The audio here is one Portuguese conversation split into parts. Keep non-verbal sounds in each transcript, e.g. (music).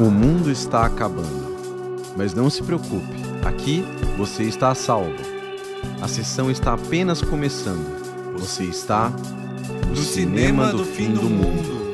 O mundo está acabando. Mas não se preocupe, aqui você está a salvo. A sessão está apenas começando. Você está no cinema do fim do mundo.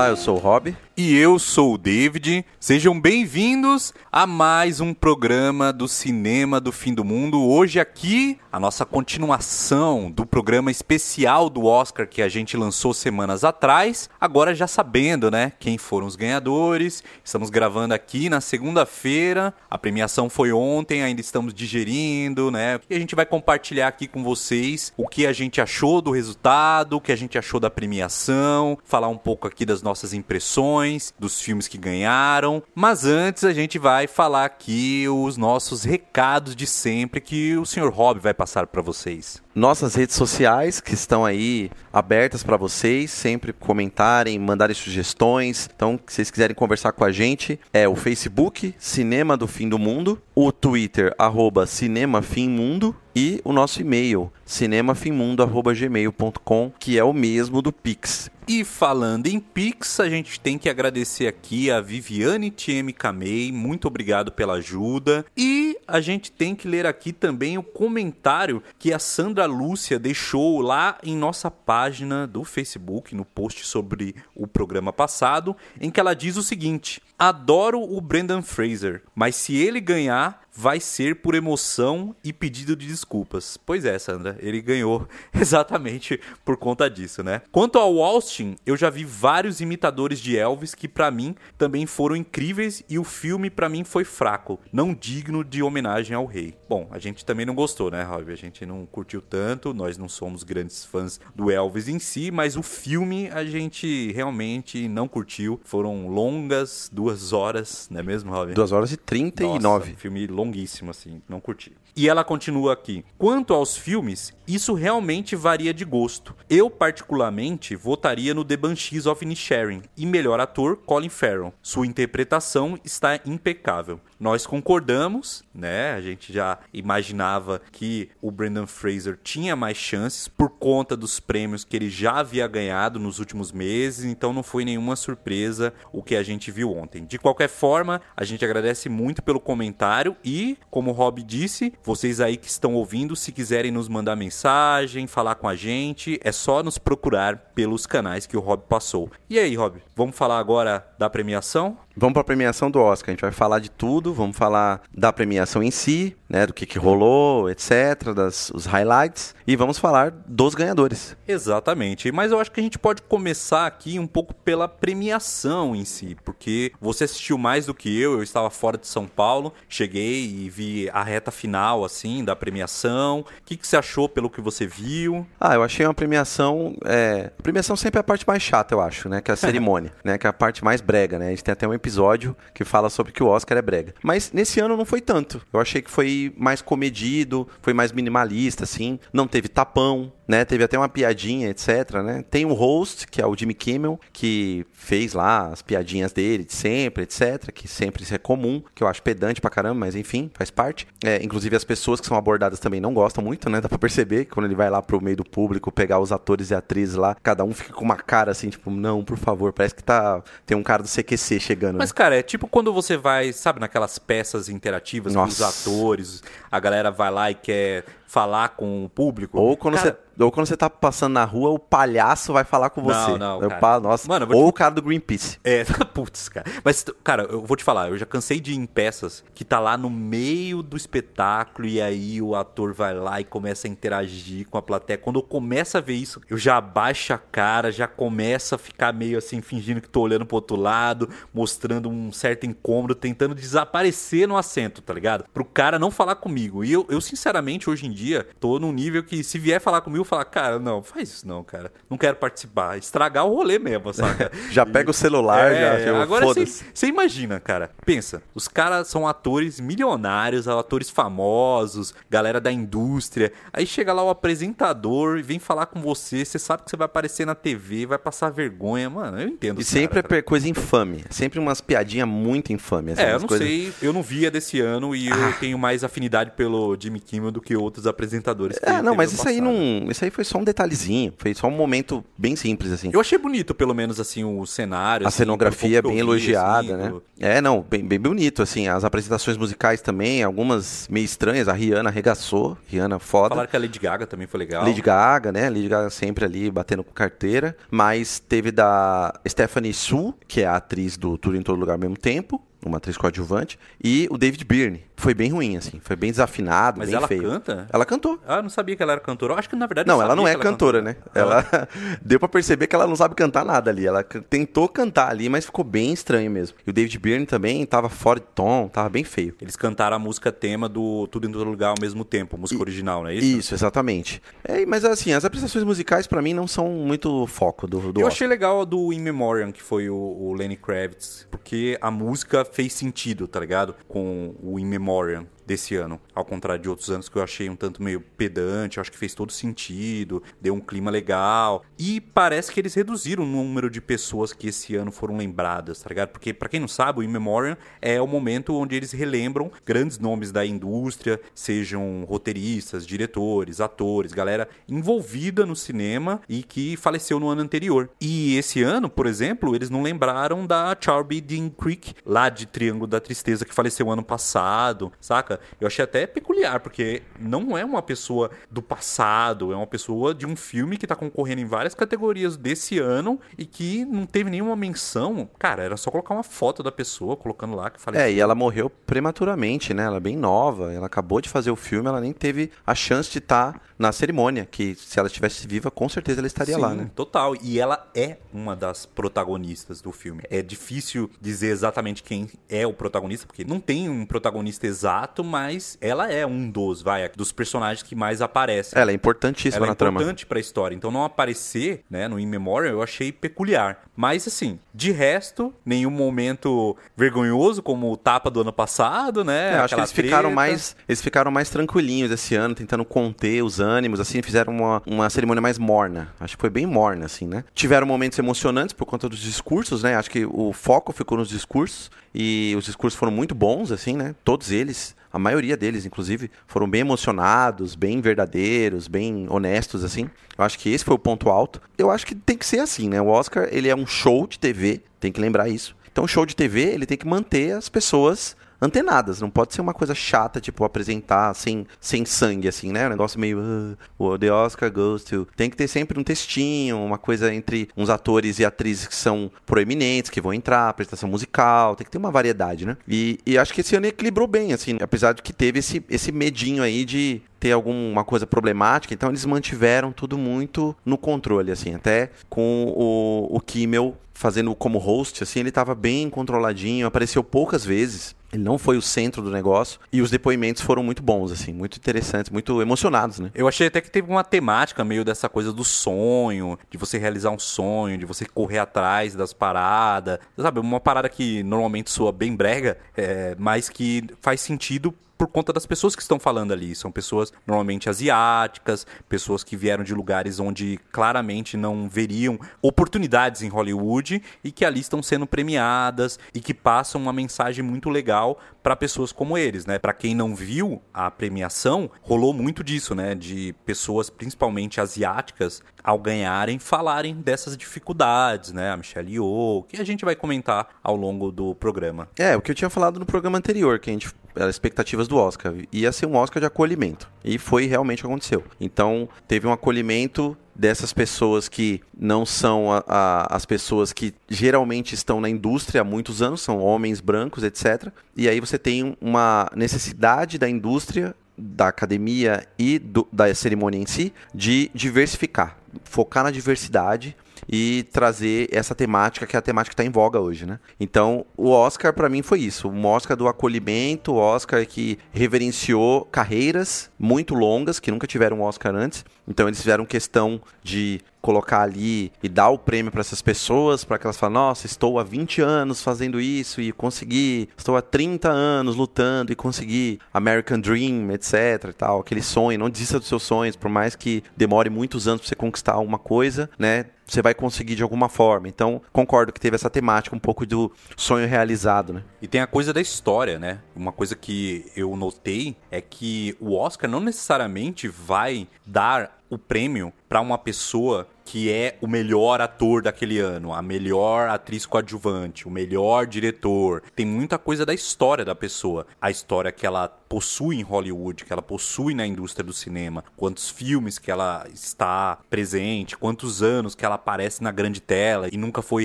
Olá, eu sou o Rob. E eu sou o David. Sejam bem-vindos a mais um programa do Cinema do Fim do Mundo. Hoje aqui, a nossa continuação do programa especial do Oscar que a gente lançou semanas atrás. Agora já sabendo, né, quem foram os ganhadores. Estamos gravando aqui na segunda-feira. A premiação foi ontem, ainda estamos digerindo, né? E a gente vai compartilhar aqui com vocês o que a gente achou do resultado, o que a gente achou da premiação, falar um pouco aqui das nossas impressões dos filmes que ganharam. Mas antes a gente vai falar aqui os nossos recados de sempre que o Sr. Rob vai passar para vocês nossas redes sociais que estão aí abertas para vocês, sempre comentarem, mandarem sugestões. Então, se vocês quiserem conversar com a gente, é o Facebook Cinema do Fim do Mundo, o Twitter arroba Cinema Fim Mundo e o nosso e-mail cinemafimmundo@gmail.com, que é o mesmo do Pix. E falando em Pix, a gente tem que agradecer aqui a Viviane TM Camei, muito obrigado pela ajuda. E a gente tem que ler aqui também o comentário que a Sandra Lúcia deixou lá em nossa página do Facebook, no post sobre o programa passado, em que ela diz o seguinte: Adoro o Brendan Fraser, mas se ele ganhar, vai ser por emoção e pedido de desculpas. Pois é, Sandra, ele ganhou (laughs) exatamente por conta disso, né? Quanto ao Austin, eu já vi vários imitadores de Elvis que para mim também foram incríveis e o filme para mim foi fraco, não digno de homenagem ao rei. Bom, a gente também não gostou, né, Rob? A gente não curtiu tanto, nós não somos grandes fãs do Elvis em si, mas o filme a gente realmente não curtiu. Foram longas duas horas, não é mesmo, Rob? Duas horas e trinta e nove. Filme longuíssimo, assim, não curti. E ela continua aqui. Quanto aos filmes, isso realmente varia de gosto. Eu, particularmente, votaria no The Banshees of Inisherin e melhor ator, Colin Farrell. Sua interpretação está impecável. Nós concordamos, né? A gente já imaginava que o Brendan Fraser tinha mais chances por conta dos prêmios que ele já havia ganhado nos últimos meses, então não foi nenhuma surpresa o que a gente viu ontem. De qualquer forma, a gente agradece muito pelo comentário e, como o Rob disse, vocês aí que estão ouvindo, se quiserem nos mandar mensagem, falar com a gente, é só nos procurar pelos canais que o Rob passou. E aí, Rob, vamos falar agora da premiação? Vamos para a premiação do Oscar. A gente vai falar de tudo, vamos falar da premiação em si, né, do que, que rolou, etc, das os highlights e vamos falar dos ganhadores. Exatamente. Mas eu acho que a gente pode começar aqui um pouco pela premiação em si, porque você assistiu mais do que eu, eu estava fora de São Paulo, cheguei e vi a reta final assim da premiação. O que, que você achou pelo que você viu? Ah, eu achei uma premiação, é... a premiação sempre é a parte mais chata, eu acho, né, que é a cerimônia, (laughs) né, que é a parte mais brega, né? A gente tem até um episódio que fala sobre que o Oscar é brega. Mas nesse ano não foi tanto. Eu achei que foi mais comedido, foi mais minimalista, assim. Não teve tapão, né? Teve até uma piadinha, etc, né? Tem um host, que é o Jimmy Kimmel, que fez lá as piadinhas dele de sempre, etc, que sempre isso é comum, que eu acho pedante pra caramba, mas enfim, faz parte. É, inclusive as pessoas que são abordadas também não gostam muito, né? (laughs) Dá pra perceber que quando ele vai lá pro meio do público pegar os atores e atrizes lá, cada um fica com uma cara assim, tipo, não, por favor, parece que tá tem um cara do CQC chegando. Mas cara, é tipo quando você vai, sabe, naquelas peças interativas Nossa. com os atores, a galera vai lá e quer falar com o público. Ou quando cara, você ou quando você tá passando na rua, o palhaço vai falar com você. Não, não, cara. Nossa. Mano, Ou te... o cara do Greenpeace. É, (laughs) putz, cara. Mas, cara, eu vou te falar, eu já cansei de ir em peças que tá lá no meio do espetáculo e aí o ator vai lá e começa a interagir com a plateia. Quando eu começo a ver isso, eu já abaixo a cara, já começo a ficar meio assim, fingindo que tô olhando pro outro lado, mostrando um certo incômodo, tentando desaparecer no assento, tá ligado? Pro cara não falar comigo. E eu, eu sinceramente, hoje em dia, dia tô num nível que se vier falar comigo, falar, cara, não, faz isso não, cara. Não quero participar. Estragar o rolê mesmo, saca? (laughs) já pega o celular, É, já. agora você imagina, cara. Pensa, os caras são atores milionários, atores famosos, galera da indústria. Aí chega lá o apresentador e vem falar com você, você sabe que você vai aparecer na TV, vai passar vergonha, mano. Eu entendo. E sempre é cara, per- coisa infame. Sempre umas piadinhas muito infames. assim, É, eu não coisas- sei, eu não vi a desse ano e Ah. eu tenho mais afinidade pelo Jimmy Kimmel do que outros apresentadores. que É, não, mas isso aí não. Isso aí foi só um detalhezinho. Foi só um momento bem simples, assim. Eu achei bonito, pelo menos, assim, o cenário. A assim, cenografia pelo bem pouco que eu vi, elogiada, assim, né? do- É, não, bem, bem bonito, assim. As apresentações musicais também, algumas meio estranhas. A Rihanna arregaçou. Rihanna foda. Falaram que a Lady Gaga também foi legal. Lady Gaga, né? Lady Gaga sempre ali batendo com carteira. Mas teve da Stephanie Su, que é a atriz do Tudo em Todo Lugar ao mesmo tempo. Uma atriz coadjuvante. E o David Byrne. Foi bem ruim, assim. Foi bem desafinado, Mas bem ela feio. canta? Ela cantou. Ah, eu não sabia que ela era cantora. Eu acho que, na verdade, Não, ela não é ela cantora, né? Ela (laughs) deu pra perceber que ela não sabe cantar nada ali. Ela tentou cantar ali, mas ficou bem estranho mesmo. E o David Byrne também tava fora de tom, tava bem feio. Eles cantaram a música tema do Tudo em Todo Lugar ao mesmo tempo, música original, não é isso? Isso, exatamente. É, mas assim, as apresentações musicais pra mim não são muito foco do, do Eu Oscar. achei legal a do In Memoriam, que foi o, o Lenny Kravitz, porque a música fez sentido, tá ligado? Com o In Memoriam memorial. Desse ano. Ao contrário de outros anos que eu achei um tanto meio pedante, eu acho que fez todo sentido, deu um clima legal. E parece que eles reduziram o número de pessoas que esse ano foram lembradas, tá ligado? Porque, pra quem não sabe, o In Memoriam é o momento onde eles relembram grandes nomes da indústria, sejam roteiristas, diretores, atores, galera envolvida no cinema e que faleceu no ano anterior. E esse ano, por exemplo, eles não lembraram da Charby Dean Creek, lá de Triângulo da Tristeza, que faleceu ano passado, saca? Eu achei até peculiar, porque não é uma pessoa do passado, é uma pessoa de um filme que tá concorrendo em várias categorias desse ano e que não teve nenhuma menção. Cara, era só colocar uma foto da pessoa, colocando lá que faleceu. É, e ela morreu prematuramente, né? Ela é bem nova, ela acabou de fazer o filme, ela nem teve a chance de estar na cerimônia, que se ela estivesse viva, com certeza ela estaria Sim, lá, né? total. E ela é uma das protagonistas do filme. É difícil dizer exatamente quem é o protagonista, porque não tem um protagonista exato, mas ela é um dos, vai, dos personagens que mais aparecem. Ela é importantíssima Ela é na trama. importante pra história. Então não aparecer, né, no In Memoriam, eu achei peculiar. Mas assim, de resto, nenhum momento vergonhoso como o tapa do ano passado, né? É, acho que eles ficaram mais eles ficaram mais tranquilinhos esse ano, tentando conter os ânimos, assim, fizeram uma, uma cerimônia mais morna. Acho que foi bem morna, assim, né? Tiveram momentos emocionantes por conta dos discursos, né? Acho que o foco ficou nos discursos e os discursos foram muito bons, assim, né? Todos eles, a maioria deles, inclusive, foram bem emocionados, bem verdadeiros, bem honestos, assim. Eu acho que esse foi o ponto alto. Eu acho que tem que ser assim, né? O Oscar, ele é um show de TV, tem que lembrar isso. Então, o show de TV, ele tem que manter as pessoas antenadas. Não pode ser uma coisa chata, tipo, apresentar sem, sem sangue, assim, né? Um negócio meio. "Ah, o The Oscar goes to. Tem que ter sempre um textinho, uma coisa entre uns atores e atrizes que são proeminentes, que vão entrar, apresentação musical. Tem que ter uma variedade, né? E, e acho que esse ano equilibrou bem, assim, apesar de que teve esse, esse medinho aí de ter alguma coisa problemática, então eles mantiveram tudo muito no controle, assim, até com o, o Kimmel fazendo como host, assim, ele tava bem controladinho, apareceu poucas vezes, ele não foi o centro do negócio, e os depoimentos foram muito bons, assim, muito interessantes, muito emocionados, né? Eu achei até que teve uma temática meio dessa coisa do sonho, de você realizar um sonho, de você correr atrás das paradas. Sabe, uma parada que normalmente soa bem brega, é, mas que faz sentido por conta das pessoas que estão falando ali. São pessoas normalmente asiáticas, pessoas que vieram de lugares onde claramente não veriam oportunidades em Hollywood e que ali estão sendo premiadas e que passam uma mensagem muito legal para pessoas como eles, né? Para quem não viu a premiação, rolou muito disso, né? De pessoas principalmente asiáticas ao ganharem falarem dessas dificuldades, né? A Michelle Yeoh, que a gente vai comentar ao longo do programa. É, o que eu tinha falado no programa anterior, que a gente expectativas do Oscar, ia ser um Oscar de acolhimento. E foi realmente aconteceu. Então, teve um acolhimento dessas pessoas que não são a, a, as pessoas que geralmente estão na indústria há muitos anos, são homens brancos, etc. E aí você tem uma necessidade da indústria, da academia e do, da cerimônia em si de diversificar, focar na diversidade e trazer essa temática que é a temática que está em voga hoje, né? Então, o Oscar para mim foi isso, um Oscar do acolhimento, o Oscar que reverenciou carreiras muito longas que nunca tiveram um Oscar antes. Então, eles fizeram questão de colocar ali e dar o prêmio para essas pessoas, para que elas falem, nossa, estou há 20 anos fazendo isso e consegui, estou há 30 anos lutando e consegui American Dream, etc e tal, aquele sonho, não desista dos seus sonhos, por mais que demore muitos anos para você conquistar alguma coisa, né? Você vai conseguir de alguma forma. Então, concordo que teve essa temática um pouco do sonho realizado, né? E tem a coisa da história, né? Uma coisa que eu notei é que o Oscar não necessariamente vai dar o prêmio para uma pessoa que é o melhor ator daquele ano, a melhor atriz coadjuvante, o melhor diretor. Tem muita coisa da história da pessoa. A história que ela possui em Hollywood, que ela possui na indústria do cinema, quantos filmes que ela está presente, quantos anos que ela aparece na grande tela e nunca foi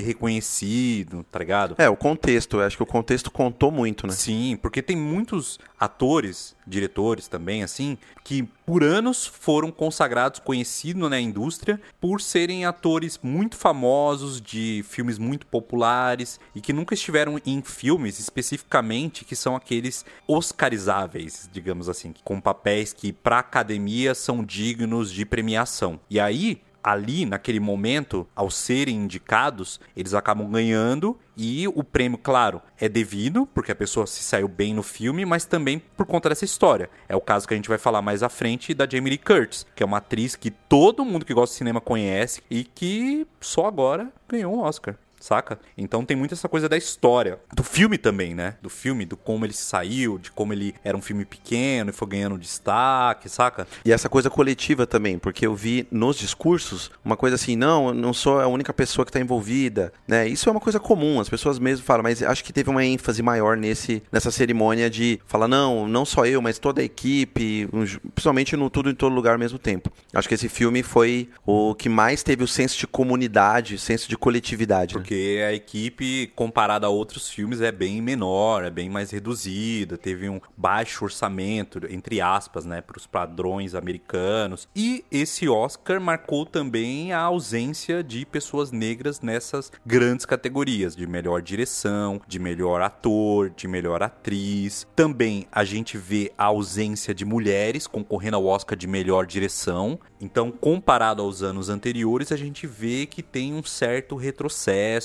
reconhecido, tá ligado? É, o contexto, eu acho que o contexto contou muito, né? Sim, porque tem muitos atores, diretores também, assim, que por anos foram consagrados, conhecidos na indústria, por serem atores muito famosos, de filmes muito populares e que nunca estiveram em filmes especificamente que são aqueles oscarizáveis, digamos assim, com papéis que para academia são dignos de premiação. E aí, ali, naquele momento, ao serem indicados, eles acabam ganhando e o prêmio, claro, é devido, porque a pessoa se saiu bem no filme, mas também por conta dessa história. É o caso que a gente vai falar mais à frente da Jamie Lee Curtis, que é uma atriz que todo mundo que gosta de cinema conhece e que só agora ganhou um Oscar saca? Então tem muito essa coisa da história. Do filme também, né? Do filme, do como ele saiu, de como ele era um filme pequeno e foi ganhando destaque, saca? E essa coisa coletiva também, porque eu vi nos discursos uma coisa assim, não, eu não sou a única pessoa que está envolvida, né? Isso é uma coisa comum, as pessoas mesmo falam, mas acho que teve uma ênfase maior nesse, nessa cerimônia de falar, não, não só eu, mas toda a equipe, principalmente no tudo em todo lugar ao mesmo tempo. Acho que esse filme foi o que mais teve o senso de comunidade, senso de coletividade. Né? Porque porque a equipe, comparada a outros filmes, é bem menor, é bem mais reduzida, teve um baixo orçamento, entre aspas, né, para os padrões americanos. E esse Oscar marcou também a ausência de pessoas negras nessas grandes categorias, de melhor direção, de melhor ator, de melhor atriz. Também a gente vê a ausência de mulheres concorrendo ao Oscar de melhor direção. Então, comparado aos anos anteriores, a gente vê que tem um certo retrocesso.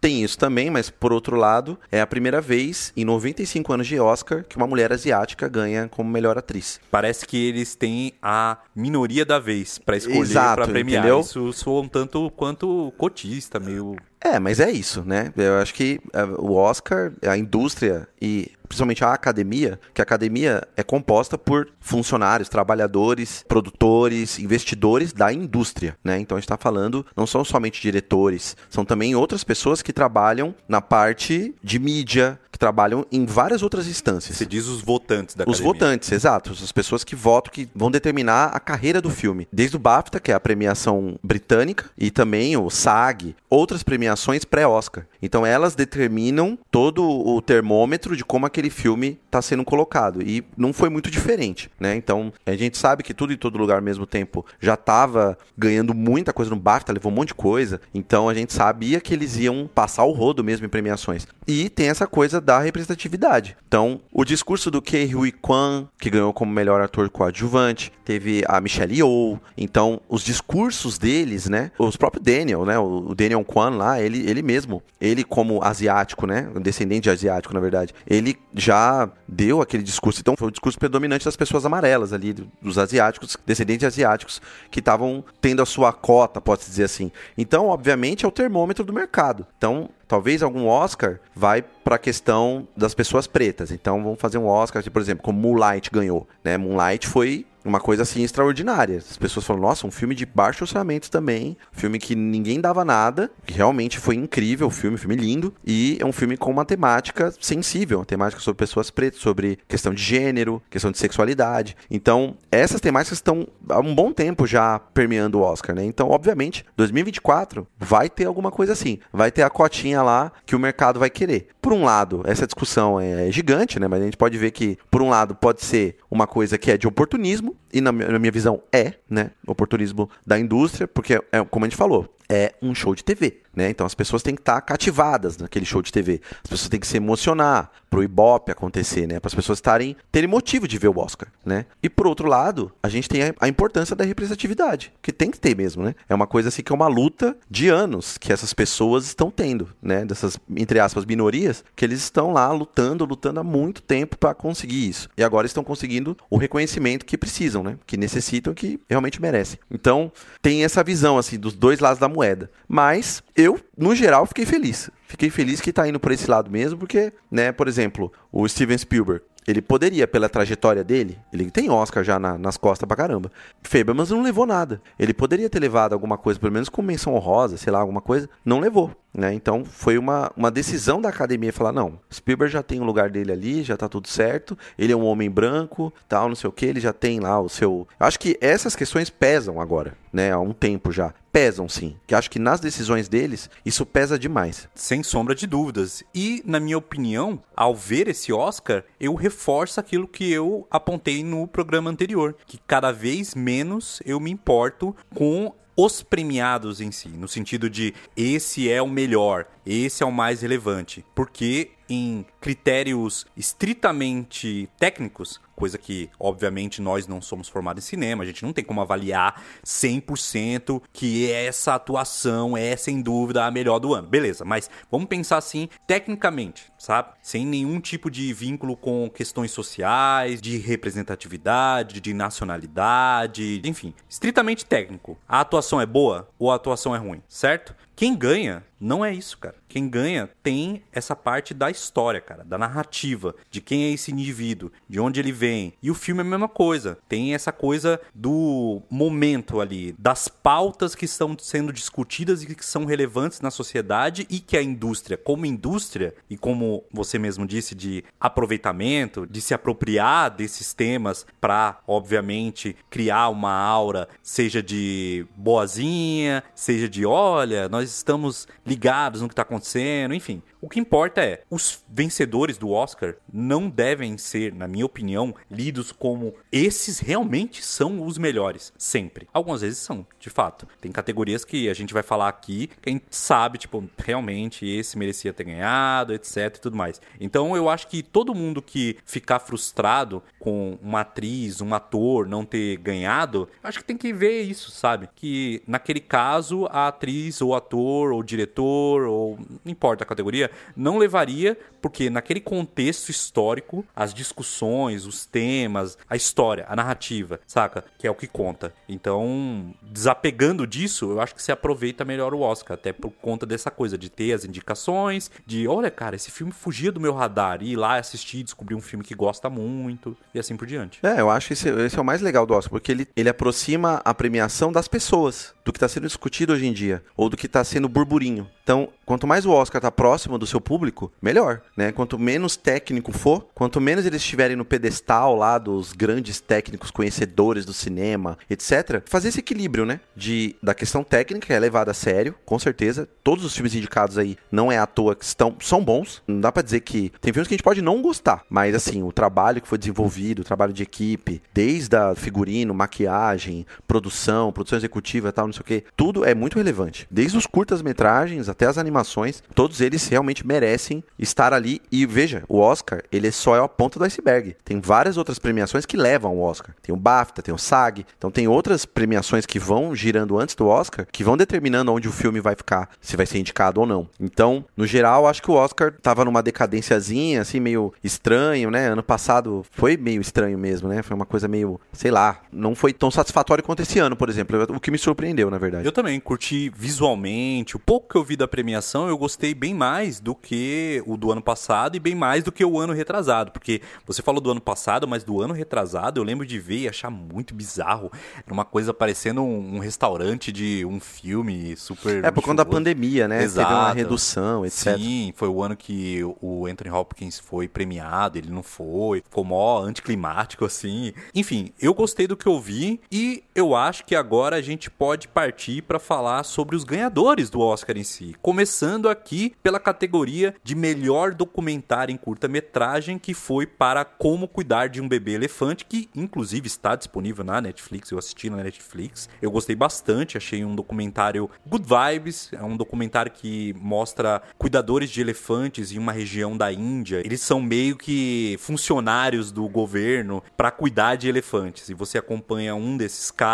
Tem isso também, mas por outro lado, é a primeira vez em 95 anos de Oscar que uma mulher asiática ganha como melhor atriz. Parece que eles têm a minoria da vez para escolher para premiar. Entendeu? Isso soa um tanto quanto cotista, meio é, mas é isso, né? Eu acho que é, o Oscar, a indústria e principalmente a academia, que a academia é composta por funcionários, trabalhadores, produtores, investidores da indústria, né? Então a gente está falando não são somente diretores, são também outras pessoas que trabalham na parte de mídia, que trabalham em várias outras instâncias. Você diz os votantes da Os academia. votantes, exato. As pessoas que votam, que vão determinar a carreira do filme. Desde o BAFTA, que é a premiação britânica, e também o SAG, outras premiações pré-Oscar. Então elas determinam todo o termômetro de como aquele filme está sendo colocado. E não foi muito diferente, né? Então a gente sabe que tudo em todo lugar ao mesmo tempo já estava ganhando muita coisa no BAFTA, levou um monte de coisa. Então a gente sabia que eles iam passar o rodo mesmo em premiações. E tem essa coisa da representatividade. Então, o discurso do Ke Huy Kwan, que ganhou como melhor ator coadjuvante, teve a Michelle Yeoh. Então, os discursos deles, né? Os próprios Daniel, né? O Daniel Kwan lá, ele, ele mesmo, ele como asiático, né? Descendente asiático, na verdade, ele já deu aquele discurso. Então, foi o discurso predominante das pessoas amarelas ali, dos asiáticos, descendentes asiáticos, que estavam tendo a sua cota, pode-se dizer assim. Então, obviamente, é o termômetro do mercado. Então, talvez algum Oscar vai para a questão das pessoas pretas. Então vamos fazer um Oscar, por exemplo, como Moonlight ganhou, né? Moonlight foi uma coisa assim extraordinária. As pessoas falam, nossa, um filme de baixo orçamento também, filme que ninguém dava nada, que realmente foi incrível o filme, filme lindo, e é um filme com uma temática sensível, uma temática sobre pessoas pretas, sobre questão de gênero, questão de sexualidade. Então, essas temáticas estão há um bom tempo já permeando o Oscar, né? Então, obviamente, 2024 vai ter alguma coisa assim, vai ter a cotinha lá que o mercado vai querer. Por um lado, essa discussão é gigante, né? Mas a gente pode ver que, por um lado, pode ser uma coisa que é de oportunismo, e na minha, na minha visão é, né? Oportunismo da indústria, porque, é, como a gente falou, é um show de TV. Né? Então as pessoas têm que estar cativadas naquele show de TV. As pessoas têm que se emocionar para o Ibope acontecer, né? Para as pessoas estarem terem motivo de ver o Oscar, né? E por outro lado, a gente tem a, a, importância da representatividade, que tem que ter mesmo, né? É uma coisa assim que é uma luta de anos que essas pessoas estão tendo, né? Dessas entre aspas minorias, que eles estão lá lutando, lutando há muito tempo para conseguir isso. E agora estão conseguindo o reconhecimento que precisam, né? Que necessitam, que realmente merecem. Então, tem essa visão assim dos dois lados da moeda. Mas eu, no geral, fiquei feliz. Fiquei feliz que tá indo por esse lado mesmo, porque, né, por exemplo, o Steven Spielberg, ele poderia, pela trajetória dele, ele tem Oscar já na, nas costas pra caramba. Fabermas não levou nada. Ele poderia ter levado alguma coisa, pelo menos com menção honrosa, sei lá, alguma coisa. Não levou. Né? Então foi uma, uma decisão da academia falar: não, Spielberg já tem o lugar dele ali, já tá tudo certo, ele é um homem branco, tal, não sei o que, ele já tem lá o seu. Acho que essas questões pesam agora, né? Há um tempo já. Pesam sim. Que acho que nas decisões deles, isso pesa demais. Sem sombra de dúvidas. E, na minha opinião, ao ver esse Oscar, eu reforço aquilo que eu apontei no programa anterior: que cada vez menos eu me importo com os premiados em si, no sentido de esse é o melhor, esse é o mais relevante, porque em critérios estritamente técnicos, coisa que, obviamente, nós não somos formados em cinema, a gente não tem como avaliar 100% que essa atuação é, sem dúvida, a melhor do ano. Beleza, mas vamos pensar assim, tecnicamente, sabe? Sem nenhum tipo de vínculo com questões sociais, de representatividade, de nacionalidade, enfim, estritamente técnico. A atuação é boa ou a atuação é ruim, certo? Quem ganha não é isso, cara. Quem ganha tem essa parte da história, cara, da narrativa, de quem é esse indivíduo, de onde ele vem. E o filme é a mesma coisa. Tem essa coisa do momento ali, das pautas que estão sendo discutidas e que são relevantes na sociedade e que a indústria, como indústria, e como você mesmo disse, de aproveitamento, de se apropriar desses temas para, obviamente, criar uma aura, seja de boazinha, seja de olha, nós estamos ligados no que está acontecendo, enfim. O que importa é, os vencedores do Oscar não devem ser, na minha opinião, lidos como esses realmente são os melhores, sempre. Algumas vezes são, de fato. Tem categorias que a gente vai falar aqui que a gente sabe, tipo, realmente esse merecia ter ganhado, etc e tudo mais. Então eu acho que todo mundo que ficar frustrado com uma atriz, um ator não ter ganhado, acho que tem que ver isso, sabe? Que naquele caso a atriz ou ator ou diretor ou não importa a categoria, não levaria, porque naquele contexto histórico, as discussões, os temas, a história, a narrativa, saca? Que é o que conta. Então, desapegando disso, eu acho que se aproveita melhor o Oscar, até por conta dessa coisa de ter as indicações, de olha, cara, esse filme fugia do meu radar, ir lá assistir, descobrir um filme que gosta muito, e assim por diante. É, eu acho que esse, esse é o mais legal do Oscar, porque ele, ele aproxima a premiação das pessoas, do que está sendo discutido hoje em dia, ou do que está sendo burburinho. Então, quanto mais o Oscar está próximo do seu público, melhor, né? Quanto menos técnico for, quanto menos eles estiverem no pedestal lá dos grandes técnicos conhecedores do cinema, etc, fazer esse equilíbrio, né? De da questão técnica que é levada a sério, com certeza. Todos os filmes indicados aí não é à toa que estão são bons. Não dá para dizer que tem filmes que a gente pode não gostar, mas assim, o trabalho que foi desenvolvido, o trabalho de equipe, desde a figurino, maquiagem, produção, produção executiva, tal, não sei o que, tudo é muito relevante. Desde os curtas-metragens até as animações, todos eles realmente merecem estar ali. E veja, o Oscar, ele só é a ponta do iceberg. Tem várias outras premiações que levam o Oscar. Tem o BAFTA, tem o SAG. Então tem outras premiações que vão girando antes do Oscar, que vão determinando onde o filme vai ficar, se vai ser indicado ou não. Então, no geral, acho que o Oscar tava numa decadênciazinha, assim, meio estranho, né? Ano passado foi meio estranho mesmo, né? Foi uma coisa meio, sei lá, não foi tão satisfatório quanto esse ano, por exemplo. O que me surpreendeu, na verdade. Eu também curti visualmente, o pouco que eu vi da premiação, eu gostei bem mais do que o do ano passado e bem mais do que o ano retrasado. Porque você falou do ano passado, mas do ano retrasado eu lembro de ver e achar muito bizarro. Era uma coisa parecendo um, um restaurante de um filme super. É, por conta da pandemia, né? Exato. Teve uma redução, etc. Sim, foi o ano que o Anthony Hopkins foi premiado, ele não foi. Ficou mó anticlimático, assim. Enfim, eu gostei do que eu vi e eu acho que agora a gente pode partir para falar sobre os ganhadores do Oscar em si. Começando aqui pela categoria de melhor documentário em curta-metragem, que foi para Como Cuidar de um Bebê Elefante, que inclusive está disponível na Netflix. Eu assisti na Netflix. Eu gostei bastante, achei um documentário good vibes. É um documentário que mostra cuidadores de elefantes em uma região da Índia. Eles são meio que funcionários do governo para cuidar de elefantes. E você acompanha um desses caras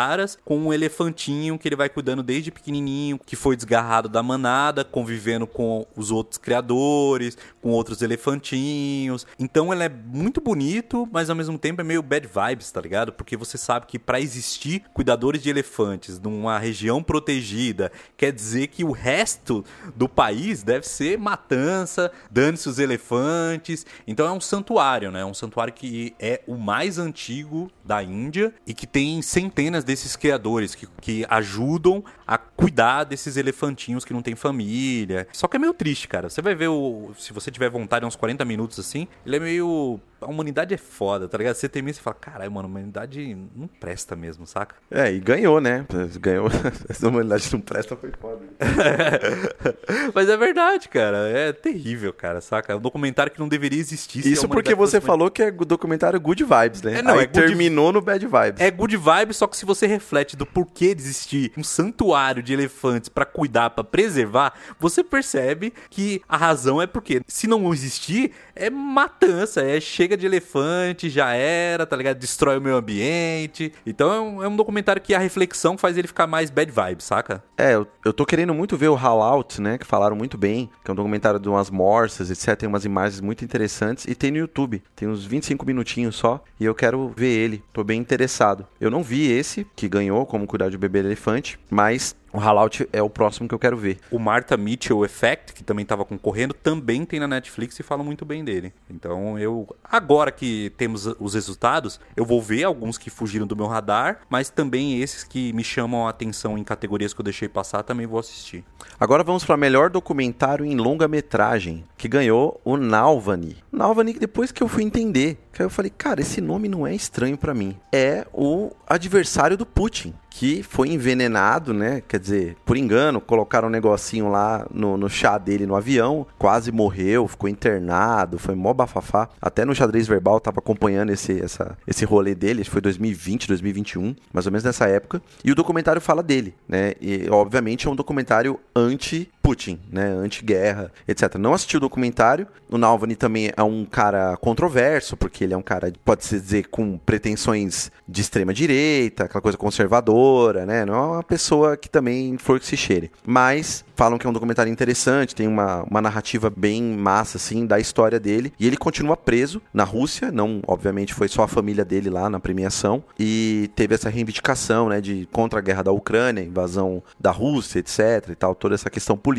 com um elefantinho que ele vai cuidando desde pequenininho, que foi desgarrado da manada, convivendo com os outros criadores, com outros elefantinhos. Então ele é muito bonito, mas ao mesmo tempo é meio bad vibes, tá ligado? Porque você sabe que para existir cuidadores de elefantes numa região protegida, quer dizer que o resto do país deve ser matança, dane-se os elefantes. Então é um santuário, né? Um santuário que é o mais antigo da Índia e que tem centenas desses criadores que, que ajudam a cuidar desses elefantinhos que não tem família. Só que é meio triste, cara. Você vai ver o. Se você tiver vontade, uns 40 minutos assim, ele é meio a humanidade é foda, tá ligado? Você termina e fala, caralho, mano, a humanidade não presta mesmo, saca? É, e ganhou, né? (laughs) Ganhou. Essa humanidade não presta foi foda. (laughs) Mas é verdade, cara. É terrível, cara, saca? É um documentário que não deveria existir. Isso porque você falou que é documentário good vibes, né? É, não, Aí é terminou good... no bad vibes. É good vibes, só que se você reflete do porquê de existir um santuário de elefantes para cuidar, para preservar, você percebe que a razão é porque se não existir, é matança, é chega de elefante, já era, tá ligado? Destrói o meio ambiente. Então é um, é um documentário que a reflexão faz ele ficar mais bad vibe, saca? É, eu, eu tô querendo muito ver o Hall Out, né? Que falaram muito bem, que é um documentário de umas morsas, etc. Tem umas imagens muito interessantes e tem no YouTube. Tem uns 25 minutinhos só e eu quero ver ele. Tô bem interessado. Eu não vi esse que ganhou como cuidar de bebê elefante, mas o Hallout é o próximo que eu quero ver. O Martha Mitchell Effect, que também estava concorrendo, também tem na Netflix e falam muito bem dele. Então eu. Agora que temos os resultados, eu vou ver alguns que fugiram do meu radar, mas também esses que me chamam a atenção em categorias que eu deixei passar, também vou assistir. Agora vamos para melhor documentário em longa-metragem, que ganhou o Nalvani. Nalvani, depois que eu fui entender, que eu falei, cara, esse nome não é estranho para mim. É o adversário do Putin que foi envenenado, né? Quer dizer, por engano, colocaram um negocinho lá no, no chá dele no avião, quase morreu, ficou internado, foi mó bafafá. Até no xadrez verbal tava acompanhando esse, essa, esse rolê dele, foi 2020, 2021, mais ou menos nessa época. E o documentário fala dele, né? E obviamente é um documentário anti Putin, né, anti-guerra, etc. Não assisti o documentário. O Nalvani também é um cara controverso, porque ele é um cara, pode-se dizer, com pretensões de extrema direita, aquela coisa conservadora, né? Não é uma pessoa que também for que se cheire. Mas falam que é um documentário interessante, tem uma, uma narrativa bem massa, assim, da história dele. E ele continua preso na Rússia, não, obviamente, foi só a família dele lá na premiação. E teve essa reivindicação, né, de contra a guerra da Ucrânia, invasão da Rússia, etc. e tal, toda essa questão política,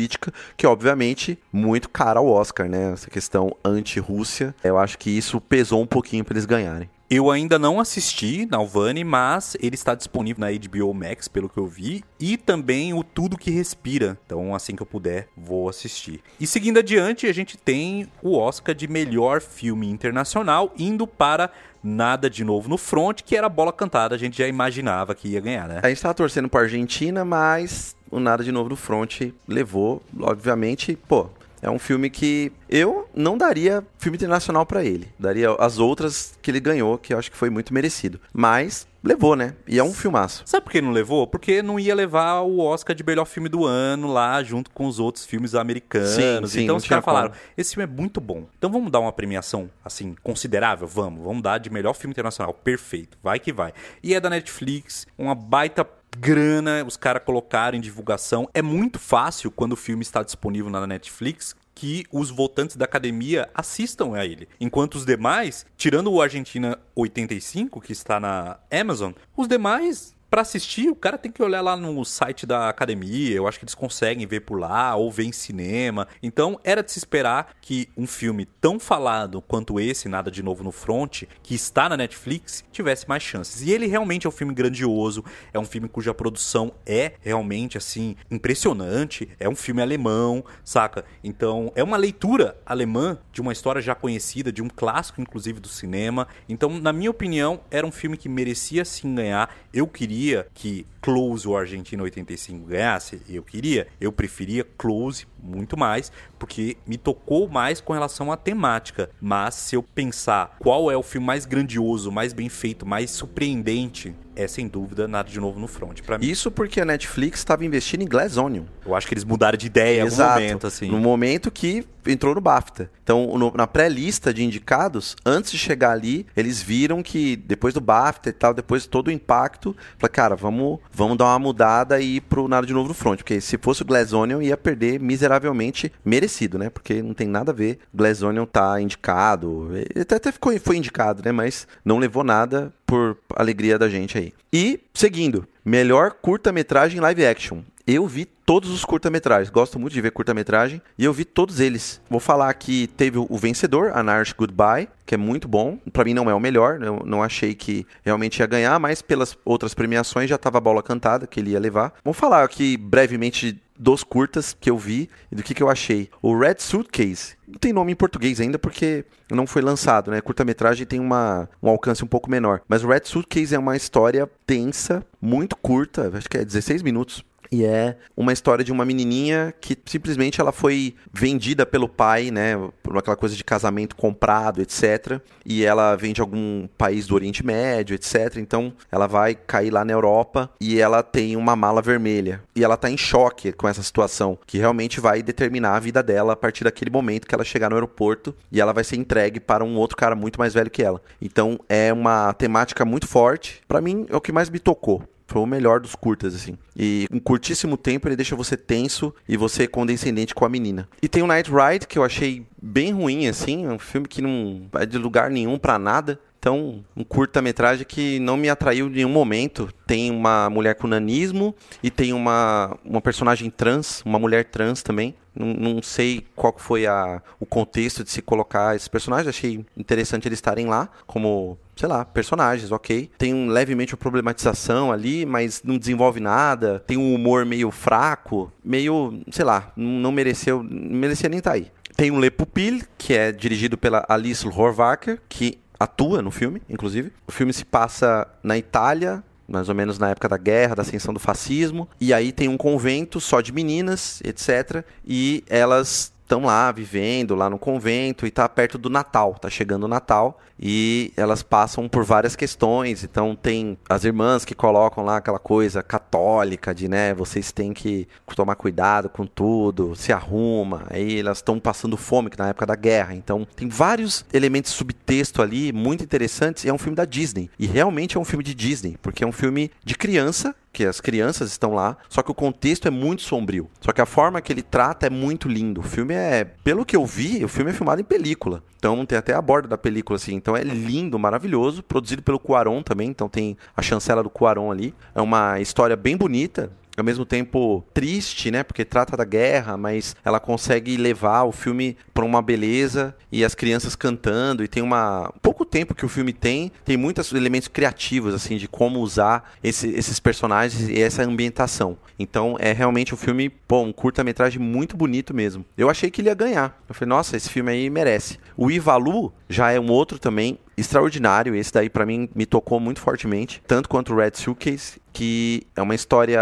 que obviamente muito cara ao Oscar, né? Essa questão anti-Rússia. Eu acho que isso pesou um pouquinho para eles ganharem. Eu ainda não assisti Nalvani, mas ele está disponível na HBO Max, pelo que eu vi, e também o Tudo que Respira. Então, assim que eu puder, vou assistir. E seguindo adiante, a gente tem o Oscar de melhor filme internacional indo para Nada de Novo no Front, que era bola cantada, a gente já imaginava que ia ganhar, né? A gente estava torcendo para Argentina, mas o Nada de Novo no Front levou, obviamente, pô, é um filme que eu não daria filme internacional para ele. Daria as outras que ele ganhou, que eu acho que foi muito merecido. Mas levou, né? E é um filmaço. Sabe por que não levou? Porque não ia levar o Oscar de melhor filme do ano lá, junto com os outros filmes americanos. Sim, sim, então os caras falaram: esse filme é muito bom. Então vamos dar uma premiação, assim, considerável? Vamos. Vamos dar de melhor filme internacional. Perfeito. Vai que vai. E é da Netflix, uma baita grana, os caras colocaram em divulgação. É muito fácil quando o filme está disponível na Netflix que os votantes da academia assistam a ele. Enquanto os demais, tirando o Argentina 85, que está na Amazon, os demais para assistir, o cara tem que olhar lá no site da academia. Eu acho que eles conseguem ver por lá ou ver em cinema. Então, era de se esperar que um filme tão falado quanto esse, Nada de Novo no Front, que está na Netflix, tivesse mais chances. E ele realmente é um filme grandioso, é um filme cuja produção é realmente assim impressionante, é um filme alemão, saca? Então, é uma leitura alemã de uma história já conhecida, de um clássico inclusive do cinema. Então, na minha opinião, era um filme que merecia sim ganhar. Eu queria queria que Close o Argentina 85 ganhasse? Eu queria. Eu preferia Close muito mais, porque me tocou mais com relação à temática. Mas se eu pensar qual é o filme mais grandioso, mais bem feito, mais surpreendente, é sem dúvida nada de novo no front. Para mim. Isso porque a Netflix estava investindo em Glass Onion. Eu acho que eles mudaram de ideia em algum momento, assim. No momento que entrou no BAFTA. Então, no- na pré-lista de indicados, antes de chegar ali, eles viram que depois do BAFTA e tal, depois de todo o impacto, falaram, cara, vamos, vamos dar uma mudada e ir pro Nada de Novo no Front. Porque se fosse o Glass Onion, ia perder miseravelmente merecido, né? Porque não tem nada a ver. Glass Onion tá indicado. Ele até, até ficou, foi indicado, né? Mas não levou nada por alegria da gente aí. E, seguindo, melhor curta-metragem live action. Eu vi todos os curta-metragens. Gosto muito de ver curta-metragem. E eu vi todos eles. Vou falar que teve o vencedor, A Narsh Goodbye, que é muito bom. Pra mim não é o melhor. Eu não achei que realmente ia ganhar, mas pelas outras premiações já tava a bola cantada que ele ia levar. Vamos falar aqui brevemente dos curtas que eu vi e do que, que eu achei. O Red Suitcase. Não tem nome em português ainda porque não foi lançado, né? Curta-metragem tem uma, um alcance um pouco menor. Mas o Red Suitcase é uma história tensa, muito curta, acho que é 16 minutos. E é uma história de uma menininha que simplesmente ela foi vendida pelo pai, né? Por aquela coisa de casamento comprado, etc. E ela vem de algum país do Oriente Médio, etc. Então ela vai cair lá na Europa e ela tem uma mala vermelha. E ela tá em choque com essa situação, que realmente vai determinar a vida dela a partir daquele momento que ela chegar no aeroporto e ela vai ser entregue para um outro cara muito mais velho que ela. Então é uma temática muito forte. Pra mim é o que mais me tocou. Foi o melhor dos curtas, assim. E em curtíssimo tempo ele deixa você tenso e você condescendente com a menina. E tem o Night Ride, que eu achei bem ruim, assim. É um filme que não vai de lugar nenhum pra nada. Então, um curta-metragem que não me atraiu em nenhum momento. Tem uma mulher com nanismo e tem uma, uma personagem trans, uma mulher trans também. Não, não sei qual foi a, o contexto de se colocar esses personagens. Achei interessante eles estarem lá como, sei lá, personagens, ok. Tem um, levemente uma problematização ali, mas não desenvolve nada. Tem um humor meio fraco, meio, sei lá, não, mereceu, não merecia nem estar aí. Tem o Le Pupil, que é dirigido pela Alice Horvacher, que atua no filme, inclusive. O filme se passa na Itália, mais ou menos na época da guerra, da ascensão do fascismo. E aí tem um convento só de meninas, etc. E elas estão lá vivendo lá no convento e tá perto do Natal, tá chegando o Natal e elas passam por várias questões. Então tem as irmãs que colocam lá aquela coisa católica de, né, vocês têm que tomar cuidado com tudo, se arruma. Aí elas estão passando fome que na época da guerra. Então tem vários elementos subtexto ali muito interessantes. É um filme da Disney e realmente é um filme de Disney, porque é um filme de criança que as crianças estão lá, só que o contexto é muito sombrio. Só que a forma que ele trata é muito lindo. O filme é, pelo que eu vi, o filme é filmado em película. Então tem até a borda da película assim. Então é lindo, maravilhoso, produzido pelo Cuarón também, então tem a chancela do Cuarón ali. É uma história bem bonita, ao mesmo tempo triste, né? Porque trata da guerra, mas ela consegue levar o filme para uma beleza e as crianças cantando e tem uma pouco tempo que o filme tem, tem muitos elementos criativos assim de como usar esse- esses personagens e essa ambientação. Então é realmente um filme, pô, um curta-metragem muito bonito mesmo. Eu achei que ele ia ganhar. Eu falei, nossa, esse filme aí merece. O Ivalu já é um outro também extraordinário. Esse daí pra mim me tocou muito fortemente, tanto quanto o Red Suitcase, que é uma história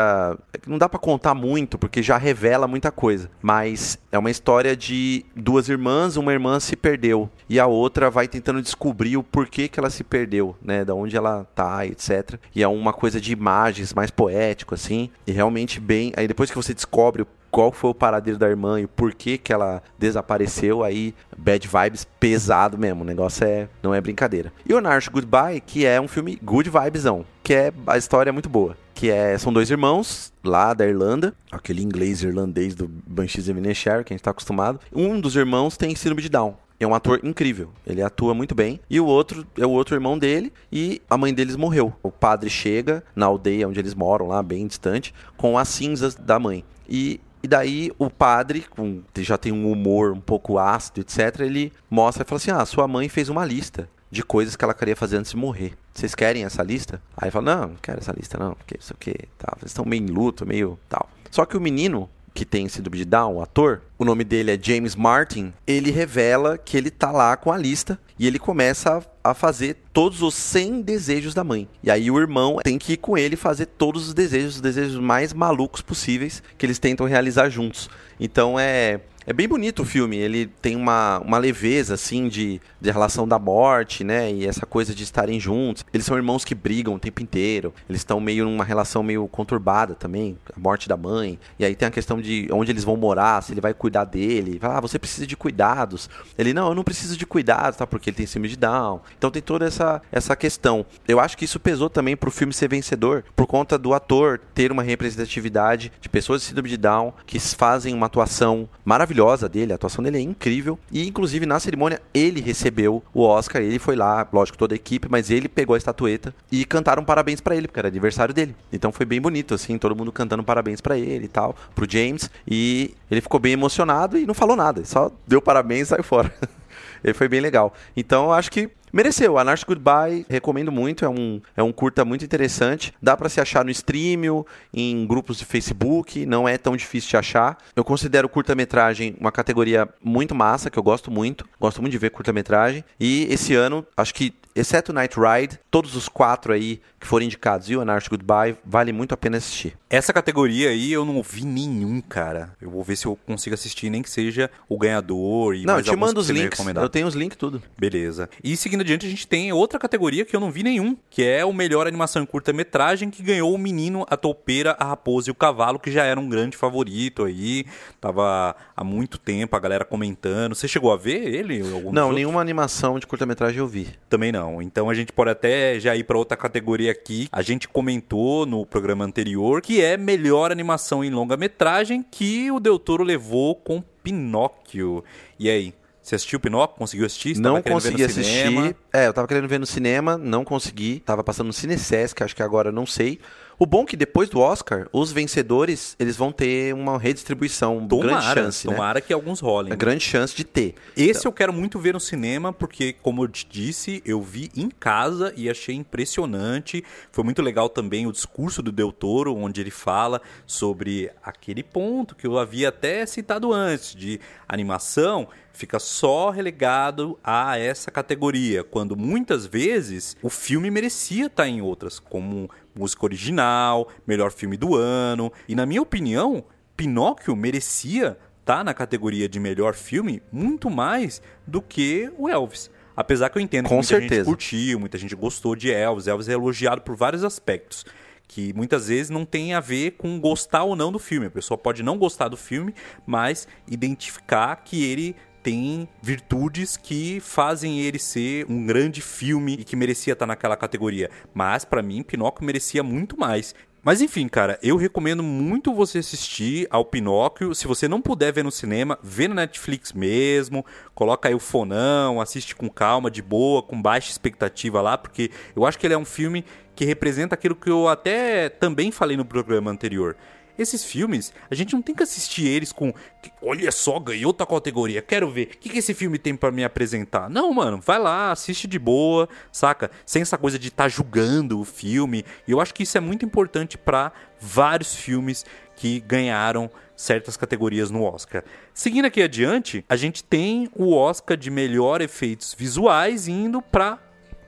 que não dá pra contar muito porque já revela muita coisa, mas é uma história de duas irmãs, uma irmã se perdeu e a outra vai tentando descobrir o porquê que ela se perdeu, né, da onde ela tá, etc. E é uma coisa de imagens mais poético assim, e realmente bem, aí depois que você descobre qual foi o paradeiro da irmã e o porquê que ela desapareceu, aí bad vibes pesado mesmo. O negócio é não é brincadeira. E o Narsh Goodbye, que é um filme good vibesão, que é a história é muito boa. Que é, são dois irmãos lá da Irlanda, aquele inglês irlandês do Banshees Inisherin, que a gente tá acostumado. Um dos irmãos tem síndrome de Down. É um ator incrível, ele atua muito bem. E o outro é o outro irmão dele e a mãe deles morreu. O padre chega na aldeia onde eles moram, lá bem distante, com as cinzas da mãe. E e daí o padre, com, já tem um humor um pouco ácido, etc., ele mostra e fala assim: Ah, sua mãe fez uma lista de coisas que ela queria fazer antes de morrer. Vocês querem essa lista? Aí ele fala: Não, não quero essa lista, não, porque isso aqui, tal. Eles estão meio em luto, meio tal. Só que o menino, que tem síndrome de Down, o ator, o nome dele é James Martin, ele revela que ele tá lá com a lista e ele começa a, a fazer todos os 100 desejos da mãe. E aí o irmão tem que ir com ele fazer todos os desejos, os desejos mais malucos possíveis que eles tentam realizar juntos. Então é é bem bonito o filme, ele tem uma, uma leveza, assim, de, de relação da morte, né? E essa coisa de estarem juntos. Eles são irmãos que brigam o tempo inteiro. Eles estão meio numa relação meio conturbada também, a morte da mãe. E aí tem a questão de onde eles vão morar, se ele vai cuidar dele. Ah, você precisa de cuidados. Ele, não, eu não preciso de cuidados, tá? Porque ele tem síndrome de Down. Então tem toda essa, essa questão. Eu acho que isso pesou também pro filme ser vencedor, por conta do ator ter uma representatividade de pessoas de síndrome de Down que fazem uma atuação maravilhosa maravilhosa dele, a atuação dele é incrível. E inclusive na cerimônia ele recebeu o Oscar, ele foi lá, lógico, toda a equipe, mas ele pegou a estatueta e cantaram parabéns para ele, porque era aniversário dele. Então foi bem bonito, assim, todo mundo cantando parabéns para ele e tal, pro James. E ele ficou bem emocionado e não falou nada, só deu parabéns e saiu fora. (laughs) ele foi bem legal. Então eu acho que Mereceu. Anarchy Goodbye, recomendo muito. É um, é um curta muito interessante. Dá para se achar no Streamio, em grupos de Facebook. Não é tão difícil de achar. Eu considero curta-metragem uma categoria muito massa, que eu gosto muito. Gosto muito de ver curta-metragem. E esse ano, acho que exceto Night Ride, todos os quatro aí que foram indicados e o Anarchy Goodbye, vale muito a pena assistir. Essa categoria aí eu não vi nenhum, cara. Eu vou ver se eu consigo assistir, nem que seja o ganhador e Não, mais eu te mando os links. Eu tenho os links tudo. Beleza. E seguindo adiante, a gente tem outra categoria que eu não vi nenhum, que é o melhor animação em curta-metragem, que ganhou o Menino, a Toupeira, a Raposa e o Cavalo, que já era um grande favorito aí. Tava há muito tempo a galera comentando. Você chegou a ver ele? Não, outros? nenhuma animação de curta-metragem eu vi. Também não. Então a gente pode até já ir para outra categoria aqui. A gente comentou no programa anterior que é melhor animação em longa-metragem que o Del Toro levou com Pinóquio. E aí? Você assistiu Pinóquio? Conseguiu assistir? Você não tava querendo ver no consegui assistir. cinema? É, eu tava querendo ver no cinema, não consegui. Tava passando no Cinesesc, acho que agora eu não sei. O bom é que depois do Oscar, os vencedores, eles vão ter uma redistribuição, Tomara, grande chance, né? tomara que alguns rolem. A grande chance de ter. Esse eu quero muito ver no cinema, porque, como eu te disse, eu vi em casa e achei impressionante. Foi muito legal também o discurso do Del Toro, onde ele fala sobre aquele ponto que eu havia até citado antes, de animação fica só relegado a essa categoria, quando muitas vezes o filme merecia estar em outras, como música original, melhor filme do ano. E na minha opinião, Pinóquio merecia estar na categoria de melhor filme muito mais do que o Elvis. Apesar que eu entendo Com que muita gente certeza. curtiu, muita gente gostou de Elvis. Elvis é elogiado por vários aspectos. Que muitas vezes não tem a ver com gostar ou não do filme. A pessoa pode não gostar do filme, mas identificar que ele tem virtudes que fazem ele ser um grande filme e que merecia estar naquela categoria. Mas pra mim, Pinóquio merecia muito mais. Mas enfim, cara, eu recomendo muito você assistir ao Pinóquio. Se você não puder ver no cinema, vê na Netflix mesmo. Coloca aí o fonão, assiste com calma, de boa, com baixa expectativa lá, porque eu acho que ele é um filme que representa aquilo que eu até também falei no programa anterior. Esses filmes, a gente não tem que assistir eles com. Olha só, ganhou outra categoria, quero ver. O que, que esse filme tem pra me apresentar? Não, mano, vai lá, assiste de boa, saca? Sem essa coisa de estar julgando o filme. E eu acho que isso é muito importante pra vários filmes que ganharam certas categorias no Oscar. Seguindo aqui adiante, a gente tem o Oscar de melhor efeitos visuais indo pra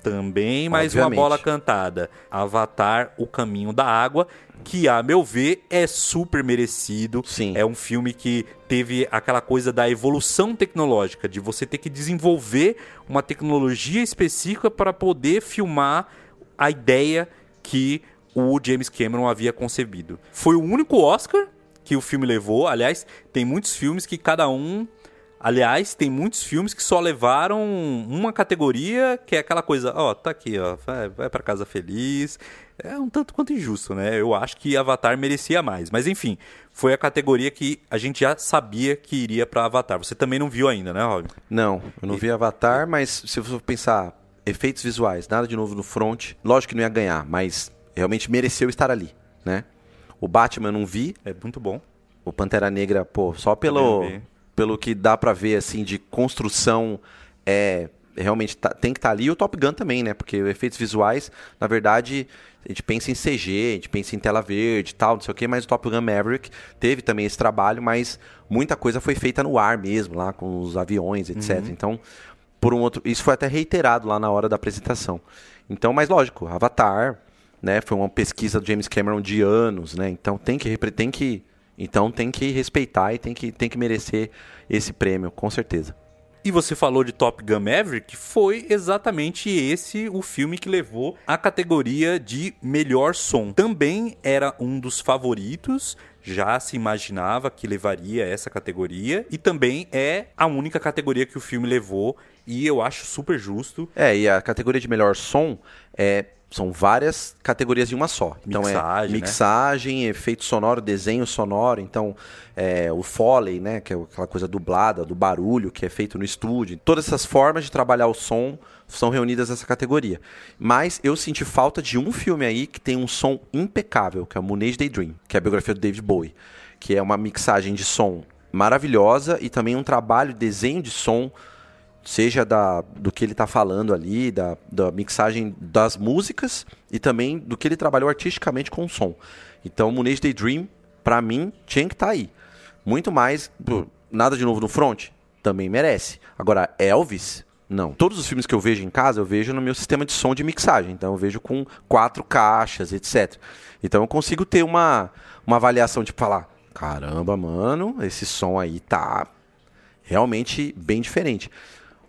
também mais uma Obviamente. bola cantada. Avatar, O Caminho da Água, que a meu ver é super merecido. Sim. É um filme que teve aquela coisa da evolução tecnológica, de você ter que desenvolver uma tecnologia específica para poder filmar a ideia que o James Cameron havia concebido. Foi o único Oscar que o filme levou. Aliás, tem muitos filmes que cada um Aliás, tem muitos filmes que só levaram uma categoria, que é aquela coisa, ó, tá aqui, ó, vai, vai para casa feliz. É um tanto quanto injusto, né? Eu acho que Avatar merecia mais, mas enfim, foi a categoria que a gente já sabia que iria para Avatar. Você também não viu ainda, né, Rob? Não, eu não vi Avatar, mas se você pensar efeitos visuais, nada de novo no front, lógico que não ia ganhar, mas realmente mereceu estar ali, né? O Batman eu não vi, É muito bom. o Pantera Negra, pô, só pelo. Pelo que dá pra ver assim de construção é realmente tá, tem que estar tá ali, e o Top Gun também, né? Porque efeitos visuais, na verdade, a gente pensa em CG, a gente pensa em tela verde e tal, não sei o quê, mas o Top Gun Maverick teve também esse trabalho, mas muita coisa foi feita no ar mesmo, lá com os aviões, etc. Uhum. Então, por um outro, isso foi até reiterado lá na hora da apresentação. Então, mas lógico, Avatar, né, foi uma pesquisa do James Cameron de anos, né? Então tem que tem que então tem que respeitar e tem que tem que merecer esse prêmio, com certeza. E você falou de Top Gun Maverick, foi exatamente esse o filme que levou a categoria de melhor som. Também era um dos favoritos, já se imaginava que levaria essa categoria e também é a única categoria que o filme levou e eu acho super justo. É, e a categoria de melhor som é são várias categorias de uma só. Então é mixagem, é mixagem, né? efeito sonoro, desenho sonoro, então é, o foley, né, que é aquela coisa dublada, do barulho que é feito no estúdio. Todas essas formas de trabalhar o som são reunidas nessa categoria. Mas eu senti falta de um filme aí que tem um som impecável, que é o Moonage Daydream, que é a biografia do David Bowie, que é uma mixagem de som maravilhosa e também um trabalho, desenho de som seja da, do que ele está falando ali, da, da mixagem das músicas e também do que ele trabalhou artisticamente com o som. Então, Moonage Daydream, para mim, tinha que estar tá aí. Muito mais, nada de novo no front, também merece. Agora, Elvis, não. Todos os filmes que eu vejo em casa, eu vejo no meu sistema de som de mixagem. Então, eu vejo com quatro caixas, etc. Então, eu consigo ter uma, uma avaliação, tipo, falar, caramba, mano, esse som aí tá realmente bem diferente.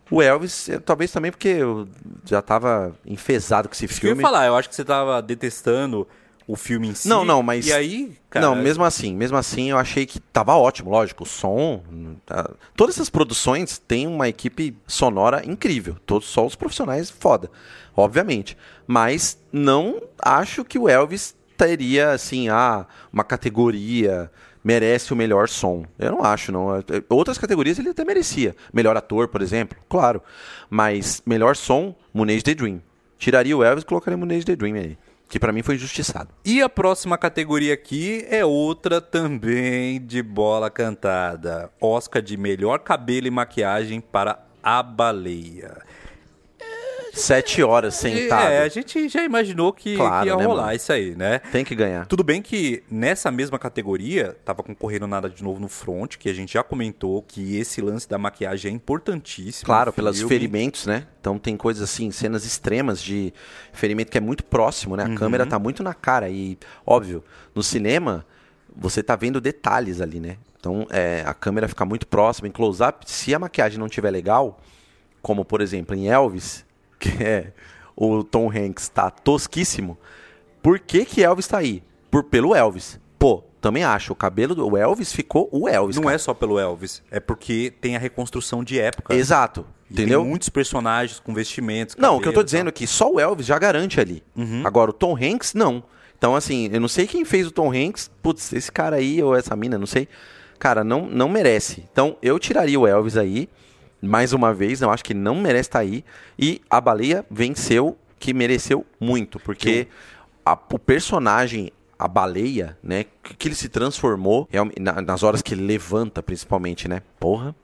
O Elvis, eh, talvez também porque eu já tava enfesado com esse filme. Eu ia falar, eu acho que você tava detestando o filme em si. Não, não, mas. E aí, cara. Não, mesmo assim, mesmo assim, eu achei que tava ótimo, lógico. O som. Tá... Todas essas produções têm uma equipe sonora incrível. Todos só os profissionais foda, obviamente. Mas não acho que o Elvis teria, assim, ah, uma categoria merece o melhor som. Eu não acho, não. Outras categorias ele até merecia. Melhor ator, por exemplo, claro. Mas melhor som, Moonage The Dream. Tiraria o Elvis e colocaria Moonage The Dream aí. Que para mim foi injustiçado. E a próxima categoria aqui é outra também de bola cantada. Oscar de melhor cabelo e maquiagem para a baleia sete horas sentado. É, a gente já imaginou que, claro, que ia né, rolar mano? isso aí, né? Tem que ganhar. Tudo bem que nessa mesma categoria, tava concorrendo nada de novo no front, que a gente já comentou que esse lance da maquiagem é importantíssimo. Claro, pelos ferimentos, né? Então tem coisas assim, cenas extremas de ferimento que é muito próximo, né? A uhum. câmera tá muito na cara e, óbvio, no cinema você tá vendo detalhes ali, né? Então é, a câmera fica muito próxima, em close-up, se a maquiagem não tiver legal, como por exemplo em Elvis, que é o Tom Hanks tá tosquíssimo, por que que Elvis tá aí? Por, pelo Elvis. Pô, também acho. O cabelo do Elvis ficou o Elvis. Não cara. é só pelo Elvis. É porque tem a reconstrução de época. Exato. E entendeu? Tem muitos personagens com vestimentos. Não, o que eu tô dizendo é que só o Elvis já garante ali. Uhum. Agora, o Tom Hanks, não. Então, assim, eu não sei quem fez o Tom Hanks. Putz, esse cara aí ou essa mina, não sei. Cara, não, não merece. Então, eu tiraria o Elvis aí mais uma vez, eu acho que não merece estar tá aí. E a baleia venceu, que mereceu muito, porque a, o personagem, a baleia, né, que, ele se transformou, na, nas horas que ele levanta, principalmente, né? Porra,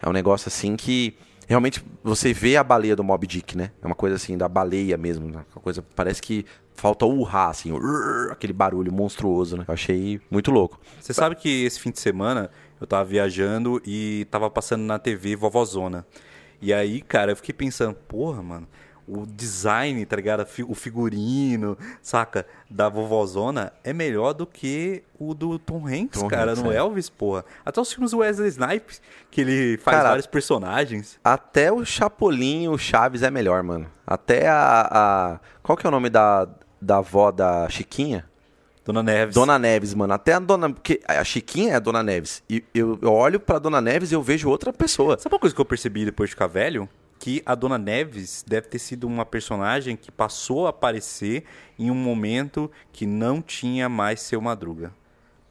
é um negócio assim que realmente você vê a baleia do Mob Dick, né? É uma coisa assim da baleia mesmo, né? uma coisa parece que falta o urrar assim, aquele barulho monstruoso, né? Eu achei muito louco. Você sabe que esse fim de semana eu tava viajando e tava passando na TV Vovozona. E aí, cara, eu fiquei pensando, porra, mano, o design, tá ligado? O figurino, saca? Da vovozona é melhor do que o do Tom Hanks, Tom cara, Hanks, no é. Elvis, porra. Até os filmes do Wesley Snipes, que ele faz cara, vários personagens. Até o Chapolin, o Chaves é melhor, mano. Até a, a... Qual que é o nome da, da avó da Chiquinha? Dona Neves. Dona Neves, mano. Até a Dona. Porque a Chiquinha é a Dona Neves. E eu, eu olho pra Dona Neves e eu vejo outra pessoa. Sabe uma coisa que eu percebi depois de ficar velho? Que a Dona Neves deve ter sido uma personagem que passou a aparecer em um momento que não tinha mais seu Madruga.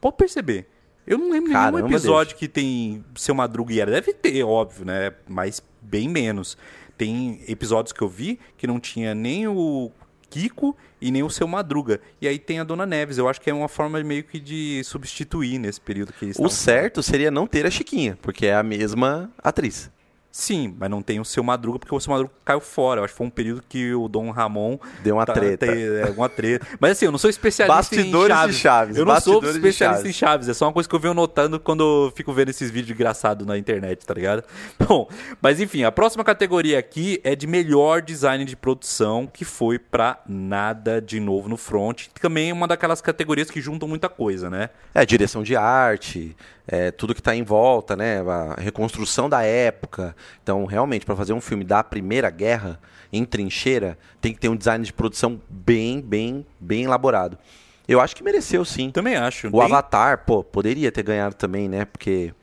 Pode perceber. Eu não lembro Caramba, nenhum episódio Deus. que tem seu Madruga e era. Deve ter, óbvio, né? Mas bem menos. Tem episódios que eu vi que não tinha nem o Kiko e nem o seu Madruga. E aí tem a Dona Neves. Eu acho que é uma forma meio que de substituir nesse período que eles O certo seria não ter a Chiquinha, porque é a mesma atriz. Sim, mas não tem o seu Madruga, porque o seu Madruga caiu fora. Eu acho que foi um período que o Dom Ramon. Deu uma tá- treta. tem- é, uma treta. Mas assim, eu não sou especialista Bastidores em Chaves. de Chaves, Eu não sou bastidores especialista Chaves. em Chaves. É só uma coisa que eu venho notando quando eu fico vendo esses vídeos engraçados na internet, tá ligado? (laughs) Bom, mas enfim, a próxima categoria aqui é de melhor design de produção, que foi pra nada de novo no front. Também é uma daquelas categorias que juntam muita coisa, né? É, direção de arte, é, tudo que está em volta, né? A reconstrução da época. Então, realmente, para fazer um filme da Primeira Guerra, em trincheira, tem que ter um design de produção bem, bem, bem elaborado. Eu acho que mereceu, sim. Também acho. O Nem- Avatar, pô, poderia ter ganhado também, né? Porque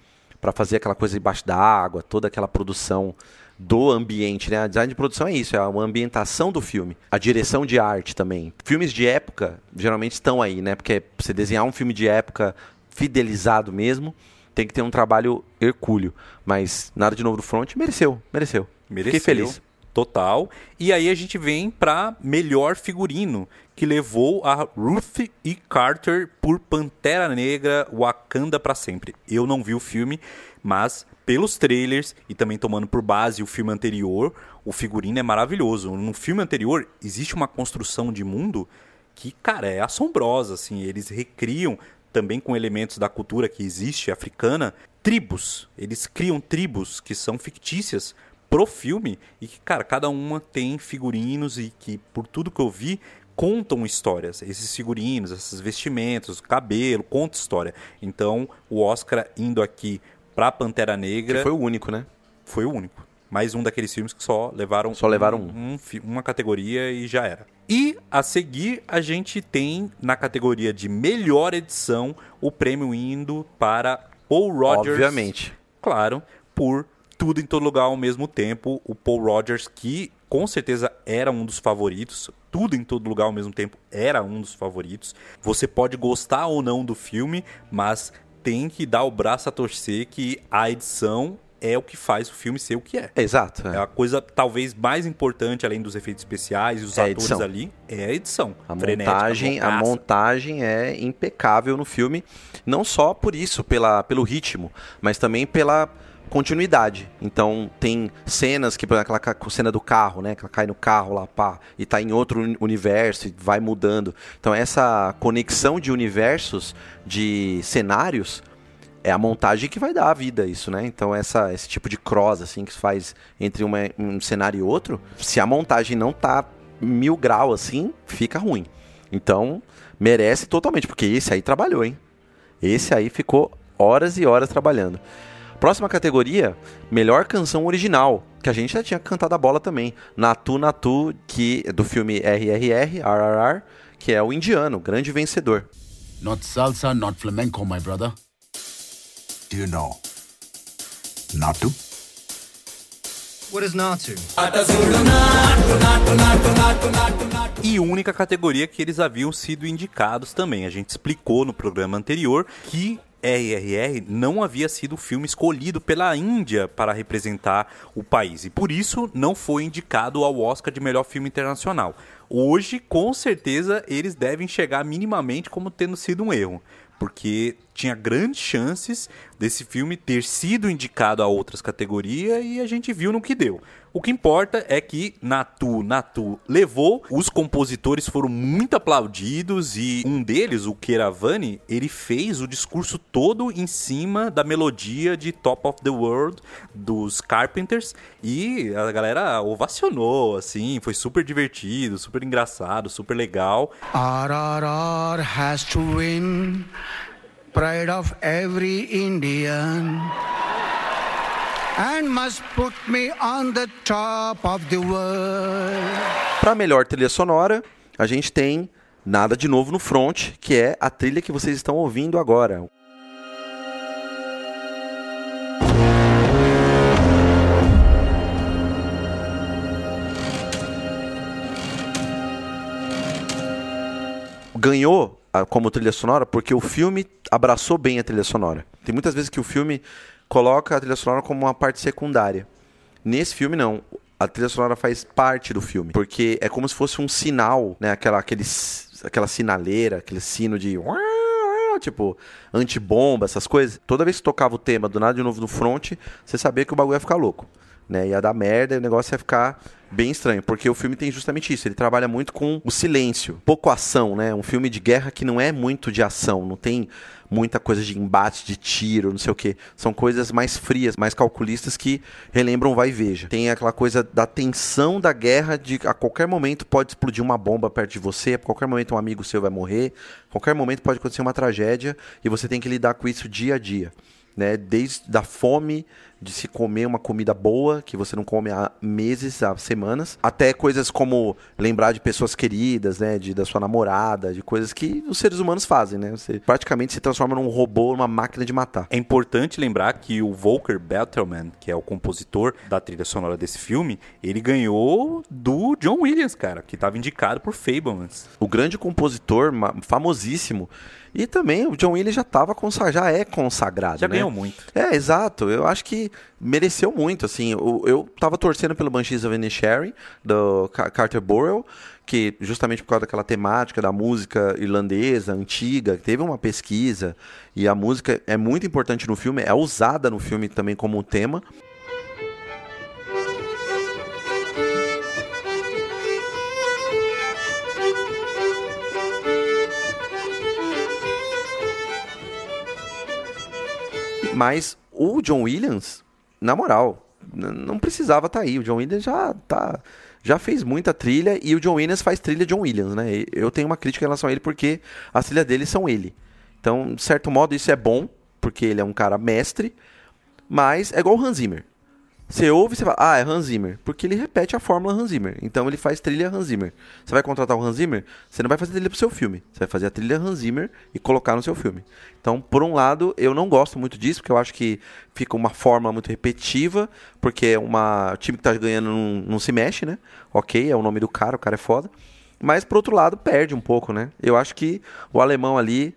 para fazer aquela coisa embaixo da água, toda aquela produção do ambiente, né? A design de produção é isso, é uma ambientação do filme. A direção de arte também. Filmes de época geralmente estão aí, né? Porque você desenhar um filme de época fidelizado mesmo, tem que ter um trabalho hercúleo. Mas nada de novo do front, mereceu, mereceu. Mereceu. Fiquei feliz. Total. E aí a gente vem pra melhor figurino, que levou a Ruth E. Carter por Pantera Negra Wakanda pra sempre. Eu não vi o filme, mas pelos trailers e também tomando por base o filme anterior, o figurino é maravilhoso. No filme anterior existe uma construção de mundo que, cara, é assombrosa, assim, eles recriam também com elementos da cultura que existe africana, tribos. Eles criam tribos que são fictícias pro filme e que, cara, cada uma tem figurinos e que, por tudo que eu vi, contam histórias. Esses figurinos, esses vestimentos, cabelo, conta história. Então, o Oscar indo aqui pra Pantera Negra Que foi o único, né? foi o único. Mais um daqueles filmes que só levaram, Só levaram um. um uma categoria e já era. E a seguir a gente tem na categoria de melhor edição o prêmio indo para Paul Rogers. Obviamente. Claro, por tudo em todo lugar ao mesmo tempo. O Paul Rogers, que com certeza era um dos favoritos. Tudo em todo lugar ao mesmo tempo era um dos favoritos. Você pode gostar ou não do filme, mas tem que dar o braço a torcer que a edição é o que faz o filme ser o que é. Exato. É é. a coisa talvez mais importante, além dos efeitos especiais e os É a atores edição. ali, é a edição. A Frenética, montagem, a loucaça. montagem é impecável no filme, não só por isso, pela, pelo ritmo, mas também pela continuidade. Então tem cenas que, por exemplo, aquela cena do carro, né, que ela cai no carro lá, pá, e tá em outro uni- universo e vai mudando. Então essa conexão de universos, de cenários, é a montagem que vai dar a vida isso, né? Então essa, esse tipo de cross assim que se faz entre uma- um cenário e outro, se a montagem não tá mil grau assim, fica ruim. Então merece totalmente, porque esse aí trabalhou, hein? Esse aí ficou horas e horas trabalhando. Próxima categoria, melhor canção original, que a gente já tinha cantado a bola também. Natu Natu, que é do filme RRR, RRR, que é o indiano, grande vencedor. Not salsa, not flamenco, my brother. You know? Natu? What is Natu? E única categoria que eles haviam sido indicados também. A gente explicou no programa anterior que RRR não havia sido o filme escolhido pela Índia para representar o país e por isso não foi indicado ao Oscar de melhor filme internacional. Hoje, com certeza, eles devem chegar minimamente como tendo sido um erro, porque tinha grandes chances desse filme ter sido indicado a outras categorias e a gente viu no que deu. O que importa é que Natu Natu levou, os compositores foram muito aplaudidos e um deles, o Keravani, ele fez o discurso todo em cima da melodia de Top of the World dos Carpenters e a galera ovacionou, assim, foi super divertido, super engraçado, super legal. RRR has to win. Pride of every Indian. Para melhor trilha sonora, a gente tem Nada de Novo no Front, que é a trilha que vocês estão ouvindo agora. Ganhou como trilha sonora porque o filme abraçou bem a trilha sonora. Tem muitas vezes que o filme coloca a trilha sonora como uma parte secundária. Nesse filme, não. A trilha sonora faz parte do filme. Porque é como se fosse um sinal, né? Aquela, aquele, aquela sinaleira, aquele sino de. Tipo, antibomba, essas coisas. Toda vez que tocava o tema do Nada de Novo no Front, você sabia que o bagulho ia ficar louco. né? Ia dar merda e o negócio ia ficar bem estranho, porque o filme tem justamente isso, ele trabalha muito com o silêncio, pouco ação, né? Um filme de guerra que não é muito de ação, não tem muita coisa de embate, de tiro, não sei o que. São coisas mais frias, mais calculistas que relembram vai e veja. Tem aquela coisa da tensão da guerra de a qualquer momento pode explodir uma bomba perto de você, a qualquer momento um amigo seu vai morrer, a qualquer momento pode acontecer uma tragédia e você tem que lidar com isso dia a dia. Né, desde da fome de se comer uma comida boa, que você não come há meses, há semanas, até coisas como lembrar de pessoas queridas, né, de, da sua namorada, de coisas que os seres humanos fazem, né? Você praticamente se transforma num robô, numa máquina de matar. É importante lembrar que o Volker Bettelman, que é o compositor da trilha sonora desse filme, ele ganhou do John Williams, cara, que estava indicado por Fablemans. O grande compositor, famosíssimo, e também o John Williams já estava já é consagrado. Já né? ganhou muito. É, exato. Eu acho que mereceu muito. Assim, eu, eu tava torcendo pelo Banshees of Inisherin, do Carter Burrell, que justamente por causa daquela temática da música irlandesa, antiga, teve uma pesquisa, e a música é muito importante no filme, é usada no filme também como um tema. Mas o John Williams, na moral, não precisava estar tá aí. O John Williams já tá já fez muita trilha e o John Williams faz trilha John Williams, né? Eu tenho uma crítica em relação a ele porque as trilhas dele são ele. Então, de certo modo, isso é bom, porque ele é um cara mestre, mas é igual o Hans Zimmer. Você ouve e você fala, ah, é Hans Zimmer. Porque ele repete a fórmula Hans Zimmer. Então ele faz trilha Hans Zimmer. Você vai contratar o Hans Zimmer, você não vai fazer trilha pro seu filme. Você vai fazer a trilha Hans Zimmer e colocar no seu filme. Então, por um lado, eu não gosto muito disso, porque eu acho que fica uma forma muito repetitiva, porque é uma o time que tá ganhando não, não se mexe, né? Ok, é o nome do cara, o cara é foda. Mas, por outro lado, perde um pouco, né? Eu acho que o alemão ali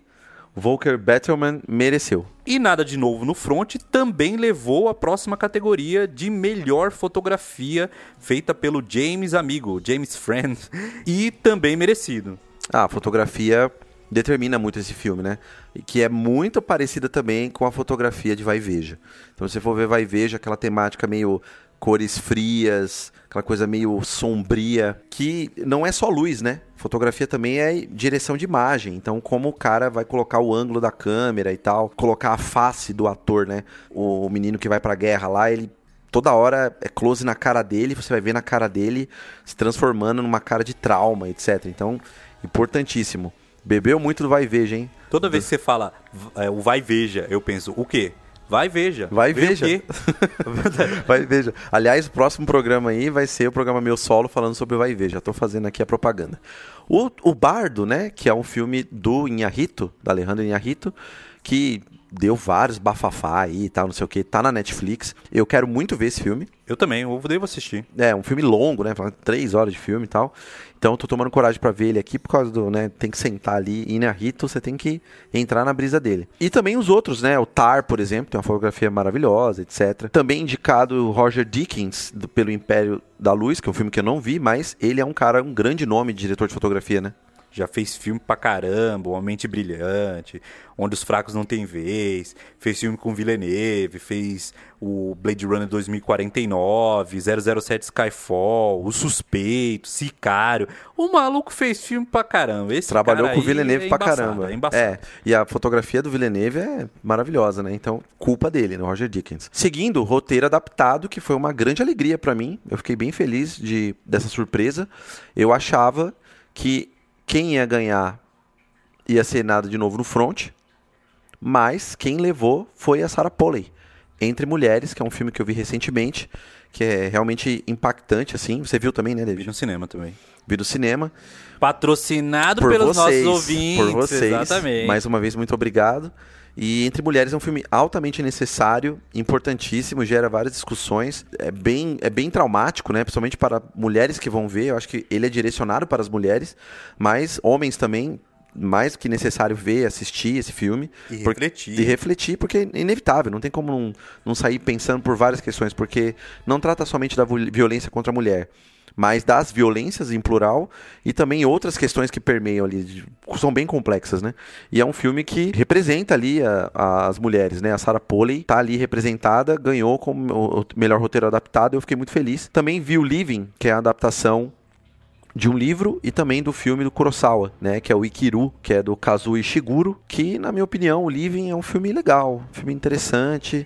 Volker Bettelman mereceu. E Nada de Novo no Front também levou a próxima categoria de melhor fotografia feita pelo James Amigo, James Friend, (laughs) e também merecido. Ah, a fotografia determina muito esse filme, né? E que é muito parecida também com a fotografia de Vai Veja. Então, se você for ver Vai Veja, aquela temática meio cores frias, aquela coisa meio sombria, que não é só luz, né? Fotografia também é direção de imagem, então como o cara vai colocar o ângulo da câmera e tal, colocar a face do ator, né? O menino que vai pra guerra lá, ele toda hora é close na cara dele, você vai ver na cara dele se transformando numa cara de trauma, etc. Então, importantíssimo. Bebeu muito do vai e veja, hein? Toda vez que você fala é, o vai e veja, eu penso, o quê? Vai veja. Vai veja. (laughs) vai veja. Aliás, o próximo programa aí vai ser o programa meu solo falando sobre Vai Veja. Tô fazendo aqui a propaganda. O, o Bardo, né, que é um filme do Inharito, da Alejandro Inharito, que deu vários bafafá aí e tal, não sei o que, tá na Netflix. Eu quero muito ver esse filme. Eu também, eu devo assistir. É, um filme longo, né? Três horas de filme e tal. Então tô tomando coragem para ver ele aqui por causa do, né? Tem que sentar ali e na Rito você tem que entrar na brisa dele. E também os outros, né? O Tar, por exemplo, tem uma fotografia maravilhosa, etc. Também indicado o Roger Dickens do, pelo Império da Luz, que é um filme que eu não vi, mas ele é um cara, um grande nome de diretor de fotografia, né? Já fez filme pra caramba, Uma Mente Brilhante, Onde os Fracos Não Têm Vez, fez filme com Villeneuve, fez o Blade Runner 2049, 007 Skyfall, O Suspeito, Sicário. O maluco fez filme pra caramba. Esse Trabalhou com o Villeneuve é pra caramba. É, é, e a fotografia do Villeneuve é maravilhosa, né? Então, culpa dele, no né? Roger Dickens. Seguindo, roteiro adaptado, que foi uma grande alegria para mim. Eu fiquei bem feliz de, dessa surpresa. Eu achava que quem ia ganhar ia ser nada de novo no front, mas quem levou foi a Sarah Polley. Entre Mulheres, que é um filme que eu vi recentemente, que é realmente impactante, assim. Você viu também, né, David? Vi no cinema também. Vi no cinema. Patrocinado por pelos vocês, nossos ouvintes. Por vocês. Exatamente. Mais uma vez, muito obrigado. E Entre Mulheres é um filme altamente necessário, importantíssimo, gera várias discussões. É bem, é bem traumático, né? Principalmente para mulheres que vão ver. Eu acho que ele é direcionado para as mulheres, mas homens também mais que necessário ver, assistir esse filme. E porque- refletir. E refletir, porque é inevitável, não tem como não, não sair pensando por várias questões, porque não trata somente da violência contra a mulher, mas das violências em plural e também outras questões que permeiam ali, são bem complexas, né? E é um filme que representa ali a- as mulheres, né? A Sarah Polley tá ali representada, ganhou como o melhor roteiro adaptado, eu fiquei muito feliz. Também vi o Living, que é a adaptação de um livro e também do filme do Kurosawa, né, que é o Ikiru, que é do Kazuo Ishiguro, que na minha opinião, o Living é um filme legal, um filme interessante,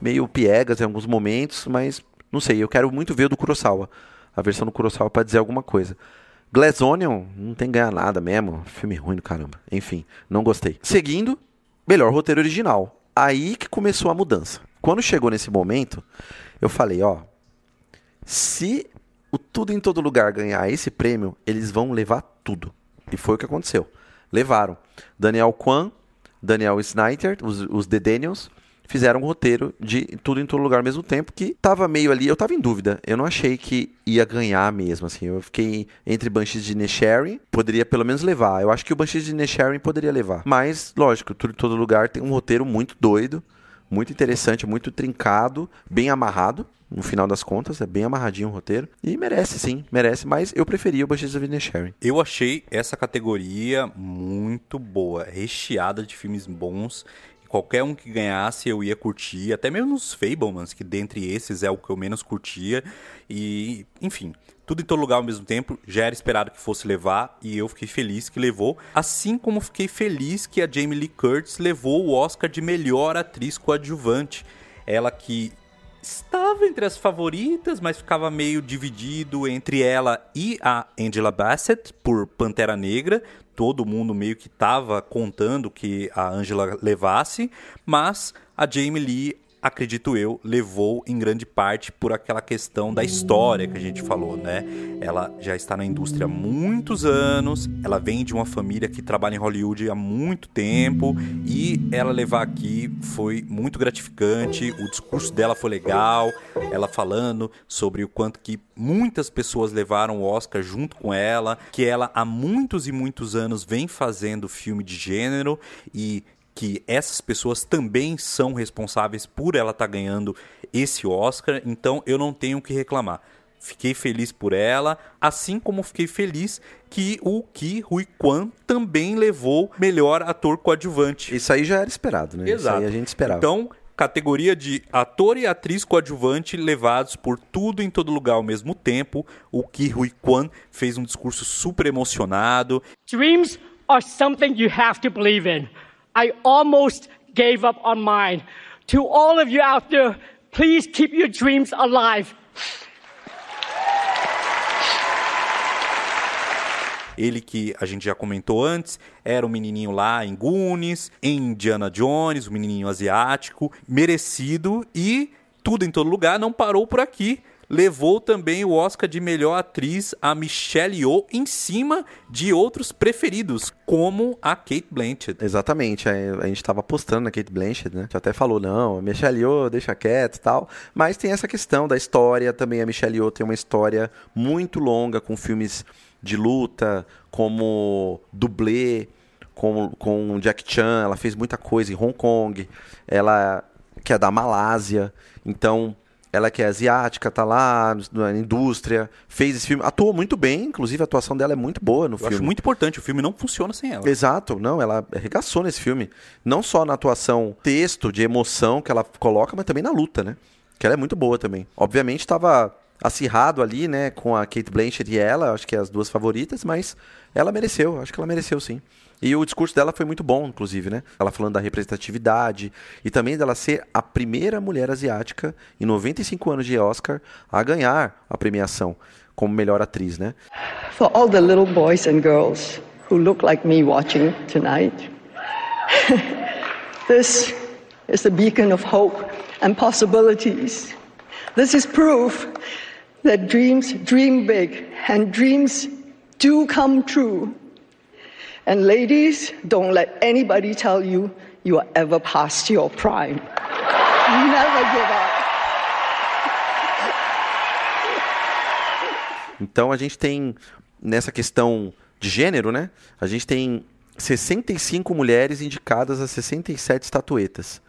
meio piegas em alguns momentos, mas não sei, eu quero muito ver o do Kurosawa, a versão do Kurosawa para dizer alguma coisa. Glass Onion não tem ganhar nada mesmo, filme ruim do caramba. Enfim, não gostei. Seguindo, melhor roteiro original. Aí que começou a mudança. Quando chegou nesse momento, eu falei, ó, se o Tudo em Todo Lugar ganhar esse prêmio, eles vão levar tudo. E foi o que aconteceu. Levaram. Daniel Kwan, Daniel Snyder, os, os The Daniels, fizeram um roteiro de Tudo em Todo Lugar ao mesmo tempo, que tava meio ali, eu tava em dúvida. Eu não achei que ia ganhar mesmo, assim. Eu fiquei entre Banshees de Inisherin, poderia pelo menos levar. Eu acho que o Banshees de Inisherin poderia levar. Mas, lógico, Tudo em Todo Lugar tem um roteiro muito doido, muito interessante, muito trincado, bem amarrado. No final das contas, é bem amarradinho o roteiro. E merece, sim, merece. Mas eu preferia o Banshees of Inisherin. Eu achei essa categoria muito boa, recheada de filmes bons. Qualquer um que ganhasse eu ia curtir, até mesmo os Fablemans, que dentre esses é o que eu menos curtia. E, enfim, tudo em todo lugar ao mesmo tempo, já era esperado que fosse levar e eu fiquei feliz que levou. Assim como fiquei feliz que a Jamie Lee Curtis levou o Oscar de melhor atriz coadjuvante. Ela que estava entre as favoritas, mas ficava meio dividido entre ela e a Angela Bassett por Pantera Negra. Todo mundo meio que estava contando que a Angela levasse, mas a Jamie Lee, acredito eu, levou em grande parte por aquela questão da história que a gente falou, né? Ela já está na indústria há muitos anos, ela vem de uma família que trabalha em Hollywood há muito tempo e ela levar aqui foi muito gratificante. O discurso dela foi legal, ela falando sobre o quanto que muitas pessoas levaram o Oscar junto com ela, que ela há muitos e muitos anos vem fazendo filme de gênero e que essas pessoas também são responsáveis por ela estar ganhando esse Oscar, então eu não tenho o que reclamar. Fiquei feliz por ela, assim como fiquei feliz que o Ki Rui Kwan também levou melhor ator coadjuvante. Isso aí já era esperado, né? Isso aí a gente esperava. Então, categoria de ator e atriz coadjuvante levados por tudo em todo lugar ao mesmo tempo. O Ki Rui Kwan fez um discurso super emocionado. Dreams are something you have to believe in. I almost gave up on mine. To all of you out there, please keep your dreams alive. Ele que a gente já comentou antes, era o menininho lá em Goonies, em Indiana Jones, o menininho asiático, merecido e tudo em todo lugar, não parou por aqui. Levou também o Oscar de melhor atriz a Michelle Yeoh em cima de outros preferidos, como a Kate Blanchett. Exatamente, a, a gente tava apostando na Kate Blanchett, né? Já até falou, não, a Michelle Yeoh deixa quieto e tal. Mas tem essa questão da história também. A Michelle Yeoh tem uma história muito longa com filmes de luta, como dublê, com, com Jack Chan. Ela fez muita coisa em Hong Kong. Ela que é da Malásia. Então, ela que é asiática, tá lá na indústria, fez esse filme, atuou muito bem, inclusive a atuação dela é muito boa no Eu filme. acho muito importante, o filme não funciona sem ela. Exato, não, ela arregaçou nesse filme. Não só na atuação, texto, de emoção que ela coloca, mas também na luta, né? Que ela é muito boa também. Obviamente estava acirrado ali, né, com a Kate Blanchett e ela, acho que é as duas favoritas, mas ela mereceu, acho que ela mereceu sim. E o discurso dela foi muito bom, inclusive, né? Ela falando da representatividade e também dela ser a primeira mulher asiática em 95 anos de Oscar a ganhar a premiação como melhor atriz, né? For all the little boys and girls who look like me watching tonight, (laughs) this is a beacon of hope and possibilities. This is proof that dreams dream big and dreams do come true. And ladies, don't let anybody tell you you are ever past your prime. Never give up. Então a gente tem nessa questão de gênero, né? A gente tem 65 mulheres indicadas a 67 estatuetas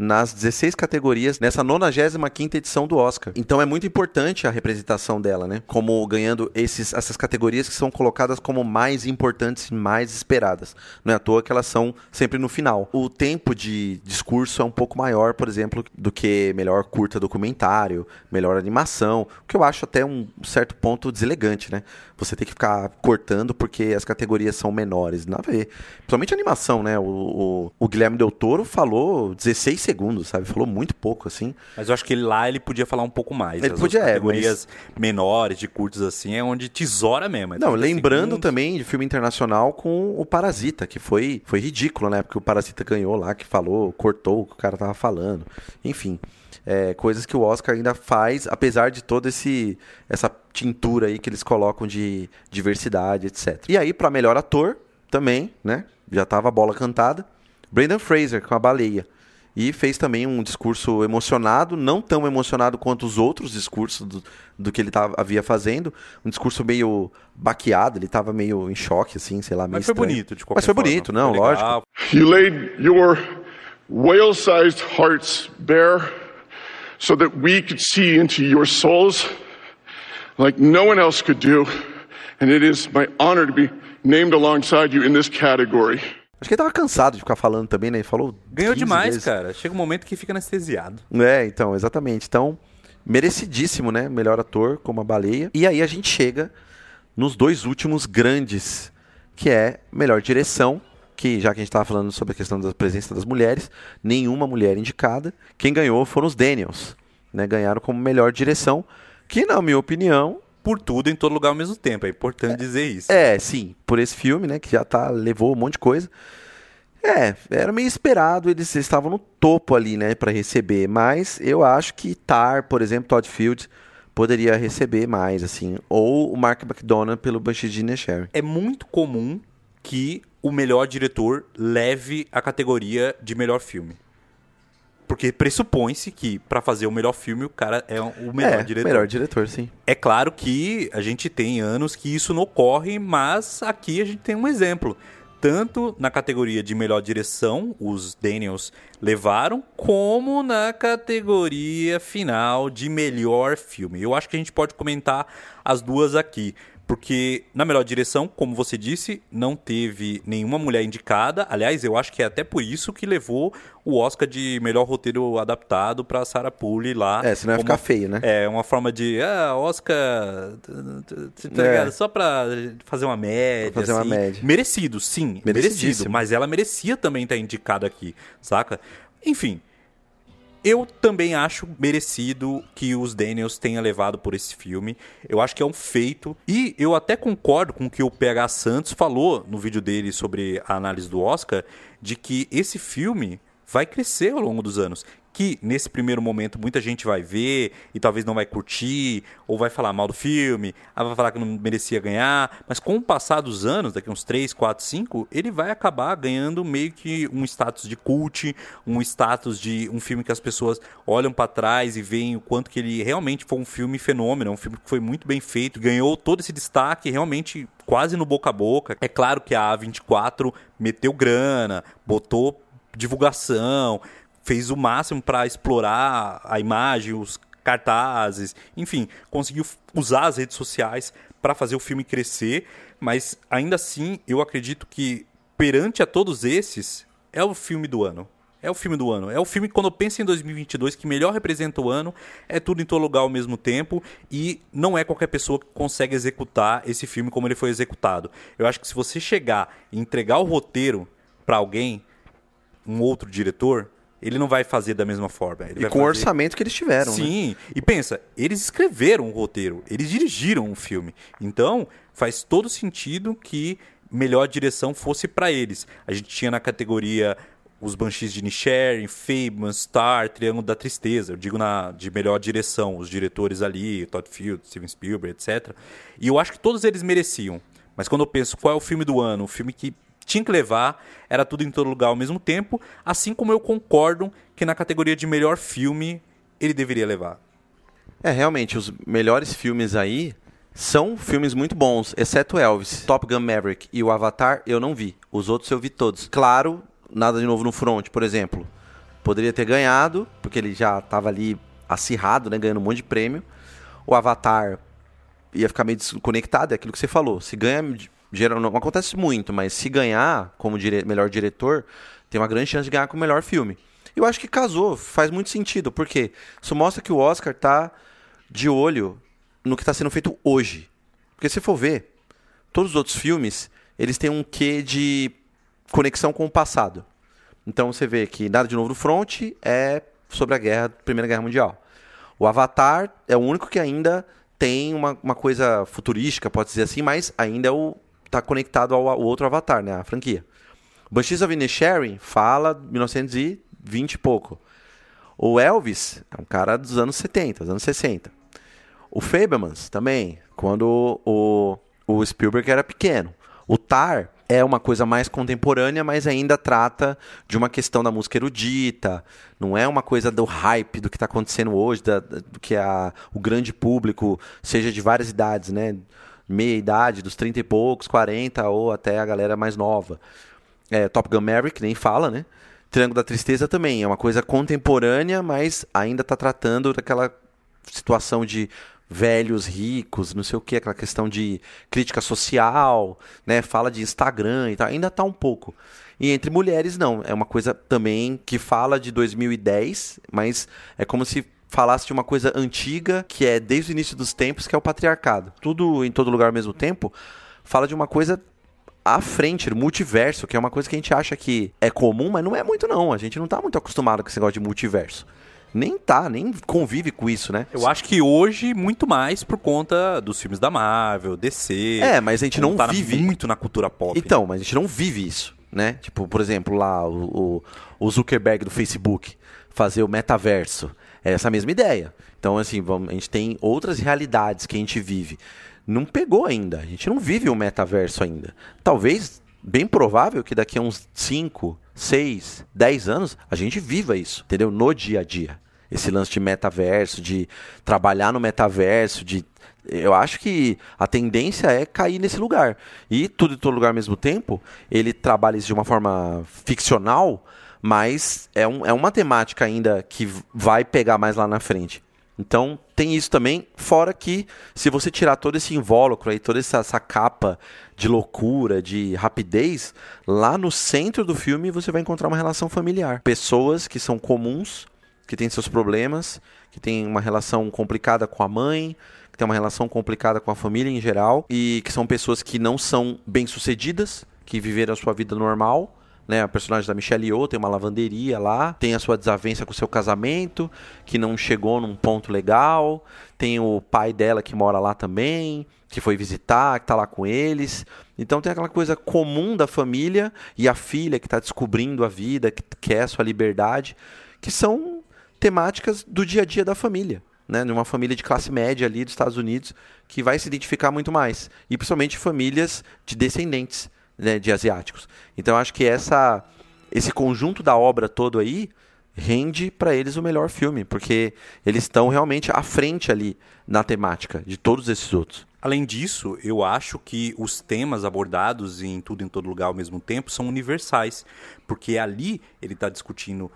nas 16 categorias nessa 95ª edição do Oscar. Então é muito importante a representação dela, né? Como ganhando esses, essas categorias que são colocadas como mais importantes e mais esperadas. Não é à toa que elas são sempre no final. O tempo de discurso é um pouco maior, por exemplo, do que melhor curta documentário, melhor animação, o que eu acho até um certo ponto deselegante, né? Você tem que ficar cortando porque as categorias são menores. Nada a ver. Principalmente animação, né? O, o, o Guilherme Del Toro falou 16 segundos, sabe? Falou muito pouco, assim. Mas eu acho que lá ele podia falar um pouco mais. Ele As podia, é, categorias menores, de curtos assim, é onde tesoura mesmo. é Não, 30 lembrando segundos. também de filme internacional com o Parasita, que foi, foi ridículo, né? Porque o Parasita ganhou lá, que falou, cortou o que o cara tava falando. Enfim, é, coisas que o Oscar ainda faz, apesar de toda esse essa tintura aí que eles colocam de diversidade, etc. E aí, para melhor ator, também, né? Já tava a bola cantada. Brendan Fraser, com a baleia. E fez também um discurso emocionado, não tão emocionado quanto os outros discursos do, do que ele tava, havia fazendo. Um discurso meio baqueado, ele tava meio em choque, assim, sei lá, meio Mas foi estranho. bonito, de qualquer Mas foi forma. bonito, não, Foi lógico. You laid your whale sized hearts bare so that we could see into your souls like no one else could do. And it is my honor to be named alongside you in this category. Acho que ele tava cansado de ficar falando também, né? Ele falou. Ganhou 15 demais, vezes. cara. Chega um momento que fica anestesiado. É, então, exatamente. Então, merecidíssimo, né? Melhor ator, como a baleia. E aí a gente chega nos dois últimos grandes, que é melhor direção, que já que a gente tava falando sobre a questão da presença das mulheres, nenhuma mulher indicada. Quem ganhou foram os Daniels, né? Ganharam como melhor direção, que na minha opinião, Por tudo, em todo lugar ao mesmo tempo. É importante dizer isso. é, sim, por esse filme, né, que já tá levou um monte de coisa. É, era meio esperado, eles estavam no topo ali, né, para receber, mas eu acho que Tar, por exemplo, Todd Field poderia receber mais assim, ou o Mark McDonagh pelo Banshee de Inisherin. É muito comum que o melhor diretor leve a categoria de melhor filme. Porque pressupõe-se que pra fazer o melhor filme o cara é o melhor é, diretor. melhor diretor, sim. É claro que a gente tem anos que isso não ocorre, mas aqui a gente tem um exemplo. Tanto na categoria de melhor direção, os Daniels levaram, como na categoria final de melhor filme. Eu acho que a gente pode comentar as duas aqui. Porque na melhor direção, como você disse, não teve nenhuma mulher indicada. Aliás, eu acho que é até por isso que levou o Oscar de melhor roteiro adaptado para Sarah Poole lá. É, senão ia ficar feio, né? É, uma forma de, ah, Oscar, tá É. ligado? Só pra fazer uma média, fazer uma assim. média. Merecido, sim, merecido. Mas ela merecia também estar indicada aqui, saca? Enfim, eu também acho merecido que os Daniels tenham levado por esse filme. Eu acho que é um feito. E eu até concordo com o que o PH Santos falou no vídeo dele sobre a análise do Oscar, de que esse filme vai crescer ao longo dos anos. Que nesse primeiro momento muita gente vai ver e talvez não vai curtir, ou vai falar mal do filme, ah, vai falar que não merecia ganhar. Mas com o passar dos anos, daqui uns 3, 4, 5, ele vai acabar ganhando meio que um status de cult, um status de um filme que as pessoas olham pra trás e veem o quanto que ele realmente foi um filme fenômeno, um filme que foi muito bem feito, ganhou todo esse destaque realmente quase no boca a boca. É claro que a A24 meteu grana, botou divulgação, fez o máximo para explorar a imagem, os cartazes, enfim, conseguiu usar as redes sociais para fazer o filme crescer, mas ainda assim eu acredito que perante a todos esses é o filme do ano. É o filme do ano. É o filme quando eu penso em 2022, que melhor representa o ano, é tudo em todo lugar ao mesmo tempo e não é qualquer pessoa que consegue executar esse filme como ele foi executado. Eu acho que se você chegar e entregar o roteiro para alguém, um outro diretor, ele não vai fazer da mesma forma. E com o fazer- orçamento que eles tiveram, né? Sim, e pensa, eles escreveram o roteiro, eles dirigiram o filme. Então, faz todo sentido que melhor direção fosse para eles. A gente tinha na categoria os Banshees de Nisharin, Fableman, Star, Triângulo da Tristeza. Eu digo na de melhor direção, os diretores ali, Todd Field, Steven Spielberg, etc. E eu acho que todos eles mereciam. Mas quando eu penso qual é o filme do ano, o filme que tinha que levar, era tudo em todo lugar ao mesmo tempo, assim como eu concordo que na categoria de melhor filme ele deveria levar. É, realmente, os melhores filmes aí, São filmes muito bons, exceto Elvis, Top Gun Maverick e o Avatar, eu não vi. Os outros eu vi todos. Claro, nada de novo no front, por exemplo. Poderia ter ganhado, porque ele já estava ali acirrado, né, ganhando um monte de prêmio. O Avatar ia ficar meio desconectado, é aquilo que você falou. Se ganha, geral, não acontece muito, mas se ganhar como dire melhor diretor, tem uma grande chance de ganhar com o melhor filme. Eu acho que casou, faz muito sentido, porque isso mostra que o Oscar tá de olho no que está sendo feito hoje. Porque se for ver, todos os outros filmes, eles têm um quê de conexão com o passado. Então você vê que Nada de Novo no Front é sobre a guerra, Primeira Guerra Mundial. O Avatar é o único que ainda tem uma, uma coisa futurística, pode dizer assim, mas ainda é o, tá conectado ao, ao outro Avatar, né, a franquia. Banshees of Inisherin fala 1920 e pouco. O Elvis é um cara dos anos 70, dos anos 60. O Fablemans também, quando o, o Spielberg era pequeno. O Tar é uma coisa mais contemporânea, mas ainda trata de uma questão da música erudita, não é uma coisa do hype do que está acontecendo hoje, da, do que a, o grande público, seja de várias idades, né? Meia idade, dos 30 e poucos, 40, ou até a galera mais nova. É, Top Gun Maverick, nem fala, né? Triângulo da Tristeza também, é uma coisa contemporânea, mas ainda está tratando daquela situação de velhos ricos, não sei o que, aquela questão de crítica social, né? Fala de Instagram e tal, ainda tá um pouco. E entre mulheres não, é uma coisa também que fala de 2010, mas é como se falasse de uma coisa antiga, que é desde o início dos tempos, que é o patriarcado. Tudo em todo lugar ao mesmo tempo, fala de uma coisa à frente, multiverso, que é uma coisa que a gente acha que é comum, mas não é muito não. A gente não tá muito acostumado com esse negócio de multiverso nem tá, nem convive com isso, né? Eu acho que hoje, muito mais por conta dos filmes da Marvel, DC. É, mas a gente não tá vive. muito na cultura pop. Então, mas a gente não vive isso, né? Tipo, por exemplo, lá o, o Zuckerberg do Facebook fazer o metaverso. É essa mesma ideia. Então, assim, vamos, a gente tem outras realidades que a gente vive. Não pegou ainda. A gente não vive o metaverso ainda. Talvez, bem provável que daqui a uns 5, 6, 10 anos, a gente viva isso, entendeu? No dia a dia. Esse lance de metaverso, de trabalhar no metaverso, de eu acho que a tendência é cair nesse lugar. E tudo em todo lugar ao mesmo tempo, ele trabalha isso de uma forma ficcional, mas é, um, é uma temática ainda que vai pegar mais lá na frente. Então tem isso também, fora que se você tirar todo esse invólucro aí, toda essa, essa, capa de loucura, de rapidez, lá no centro do filme você vai encontrar uma relação familiar. Pessoas que são comuns, que têm seus problemas, que têm uma relação complicada com a mãe, que têm uma relação complicada com a família em geral, e que são pessoas que não são bem-sucedidas, que viveram a sua vida normal né? A personagem da Michelle Yeoh tem uma lavanderia lá, tem a sua desavença com o seu casamento, que não chegou num ponto legal, tem o pai dela que mora lá também, que foi visitar, que está lá com eles. Então tem aquela coisa comum da família e a filha que está descobrindo a vida, que quer a sua liberdade, que são temáticas do dia a dia da família. Né, numa família de classe média ali dos Estados Unidos, que vai se identificar muito mais. E principalmente famílias de descendentes né, de asiáticos. Então acho que essa esse conjunto da obra todo aí rende para eles o melhor filme, porque eles estão realmente à frente ali na temática de todos esses outros. Além disso, eu acho que os temas abordados em tudo em todo lugar ao mesmo tempo são universais, porque ali ele está discutindo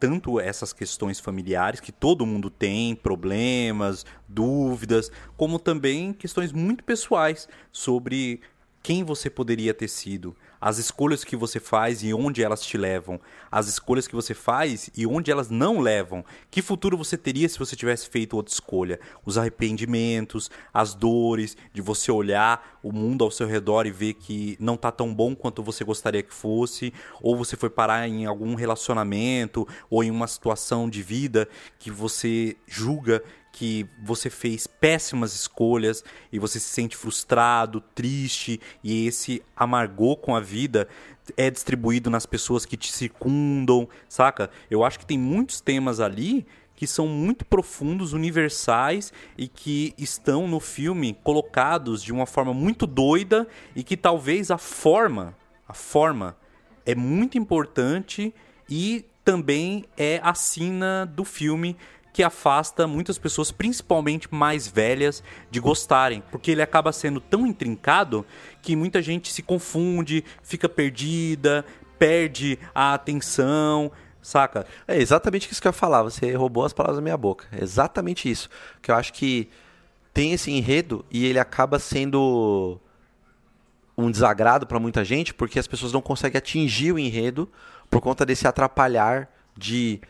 tanto essas questões familiares que todo mundo tem, problemas, dúvidas, como também questões muito pessoais sobre quem você poderia ter sido, as escolhas que você faz e onde elas te levam, as escolhas que você faz e onde elas não levam. Que futuro você teria se você tivesse feito outra escolha? Os arrependimentos, as dores de você olhar o mundo ao seu redor e ver que não está tão bom quanto você gostaria que fosse, ou você foi parar em algum relacionamento ou em uma situação de vida que você julga que você fez péssimas escolhas e você se sente frustrado, triste e esse amargor com a vida é distribuído nas pessoas que te circundam, saca? Eu acho que tem muitos temas ali que são muito profundos, universais e que estão no filme colocados de uma forma muito doida e que talvez a forma, a forma é muito importante e também é a sina do filme que afasta muitas pessoas, principalmente mais velhas, de gostarem, porque ele acaba sendo tão intrincado que muita gente se confunde, fica perdida, perde a atenção, saca? É exatamente isso que eu ia falar. Você roubou as palavras da minha boca. É exatamente isso. Que eu acho que tem esse enredo e ele acaba sendo um desagrado para muita gente porque as pessoas não conseguem atingir o enredo por conta desse atrapalhar de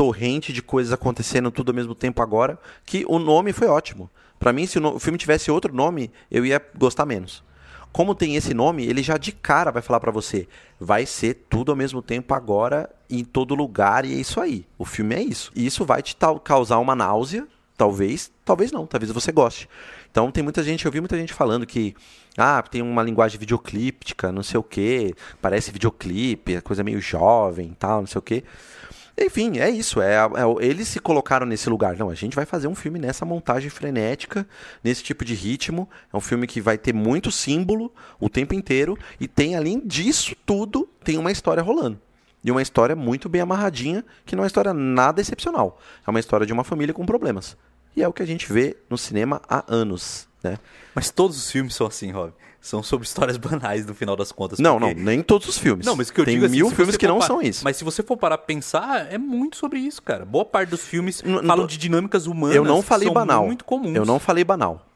torrente de coisas acontecendo tudo ao mesmo tempo agora, que o nome foi ótimo. Para mim, se o, filme tivesse outro nome, eu ia gostar menos. Como tem esse nome, ele já de cara vai falar pra você, vai ser tudo ao mesmo tempo agora em todo lugar e é isso aí. O filme é isso. E isso vai te causar uma náusea, talvez, talvez não, talvez você goste. Então tem muita gente, eu vi muita gente falando que ah, tem uma linguagem videoclíptica, não sei o que, parece videoclipe, é coisa meio jovem, tal, não sei o que. Enfim, é isso. É, é eles se colocaram nesse lugar. Não, a gente vai fazer um filme nessa montagem frenética, nesse tipo de ritmo. É um filme que vai ter muito símbolo o tempo inteiro. E tem, além disso tudo, tem uma história rolando. E uma história muito bem amarradinha, que não é uma história nada excepcional. É uma história de uma família com problemas. E é o que a gente vê no cinema há anos, né? Mas todos os filmes são assim, Rob. São sobre histórias (laughs) banais no final das contas. Não, porque- não, nem todos os filmes. Não, mas que eu tem digo assim, mil filmes que não são isso. Mas se você for parar pra pensar, é muito sobre isso, cara. Boa parte dos filmes Não- falam de dinâmicas humanas Eu não que falei são banal. muito comuns. Eu não falei banal.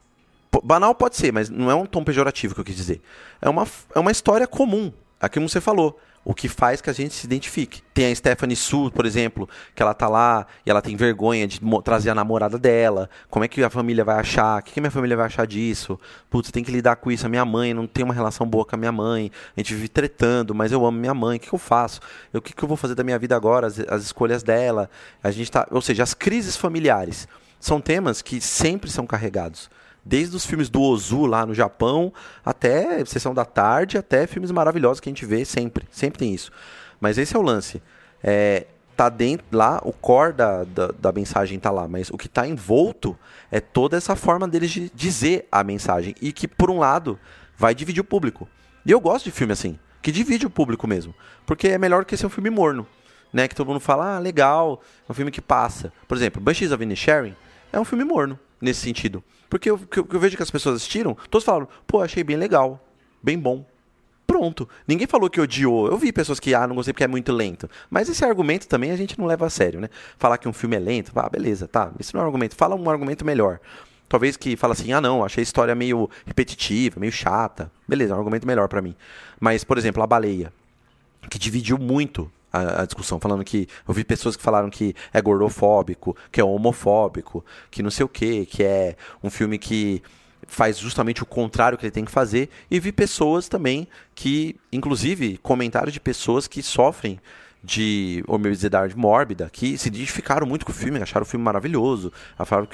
P- Banal pode ser, mas não é um tom pejorativo que eu quis dizer. É uma, é uma história comum. Aqui como você falou. O que faz que a gente se identifique. Tem a Stephanie Su, por exemplo, que ela tá lá e ela tem vergonha de trazer a namorada dela. Como é que a família vai achar? O que, que minha família vai achar disso? Putz, tem que lidar com isso. A minha mãe não tem uma relação boa com a minha mãe. A gente vive tretando, mas eu amo minha mãe. O que, que eu faço? O que, que eu vou fazer da minha vida agora? As, as escolhas dela. A gente tá. Ou seja, as crises familiares são temas que sempre são carregados. Desde os filmes do Ozu lá no Japão, até Sessão da Tarde, até filmes maravilhosos que a gente vê sempre. Sempre tem isso. Mas esse é o lance. É, tá dentro lá, o core da, da, da mensagem tá lá, mas o que tá envolto é toda essa forma deles de dizer a mensagem. E que, por um lado, vai dividir o público. E eu gosto de filme assim, que divide o público mesmo. Porque é melhor que ser um filme morno. Né, que todo mundo fala, ah, legal, é um filme que passa. Por exemplo, Banshees of Inisherin é um filme morno, nesse sentido. Porque eu, que eu, vejo que as pessoas assistiram, todos falaram, pô, achei bem legal, bem bom. Pronto. Ninguém falou que odiou. Eu vi pessoas que, ah, não gostei porque é muito lento. Mas esse argumento também a gente não leva a sério, né? Falar que um filme é lento, ah, beleza, tá. Isso não é um argumento. Fala um argumento melhor. Talvez que fala assim, ah, não, achei a história meio repetitiva, meio chata. Beleza, é um argumento melhor pra mim. Mas, por exemplo, A Baleia, que dividiu muito a, a discussão, falando que eu vi pessoas que falaram que é gordofóbico, que é homofóbico, que não sei o que, que é um filme que faz justamente o contrário que ele tem que fazer, e vi pessoas também que, inclusive, comentários de pessoas que sofrem de obesidade mórbida, que se identificaram muito com o filme, acharam o filme maravilhoso,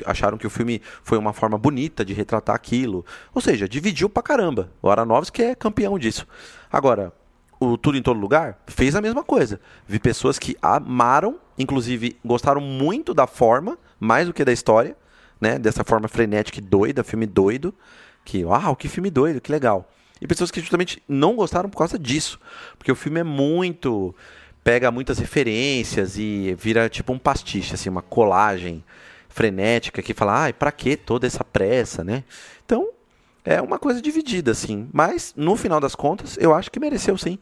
acharam que, que o filme foi uma forma bonita de retratar aquilo. Ou seja, dividiu pra caramba. O Aronofsky é campeão disso. Agora, o Tudo em Todo Lugar fez a mesma coisa. Vi pessoas que amaram, inclusive gostaram muito da forma, mais do que da história, né? Dessa forma frenética e doida, filme doido. Que, uau, que filme doido, que legal. E pessoas que justamente não gostaram por causa disso. Porque o filme é muito. pega muitas referências e vira tipo um pastiche, assim, uma colagem frenética que fala, ai, pra que toda essa pressa, né? Então, é uma coisa dividida, assim. Mas, no final das contas, eu acho que mereceu sim.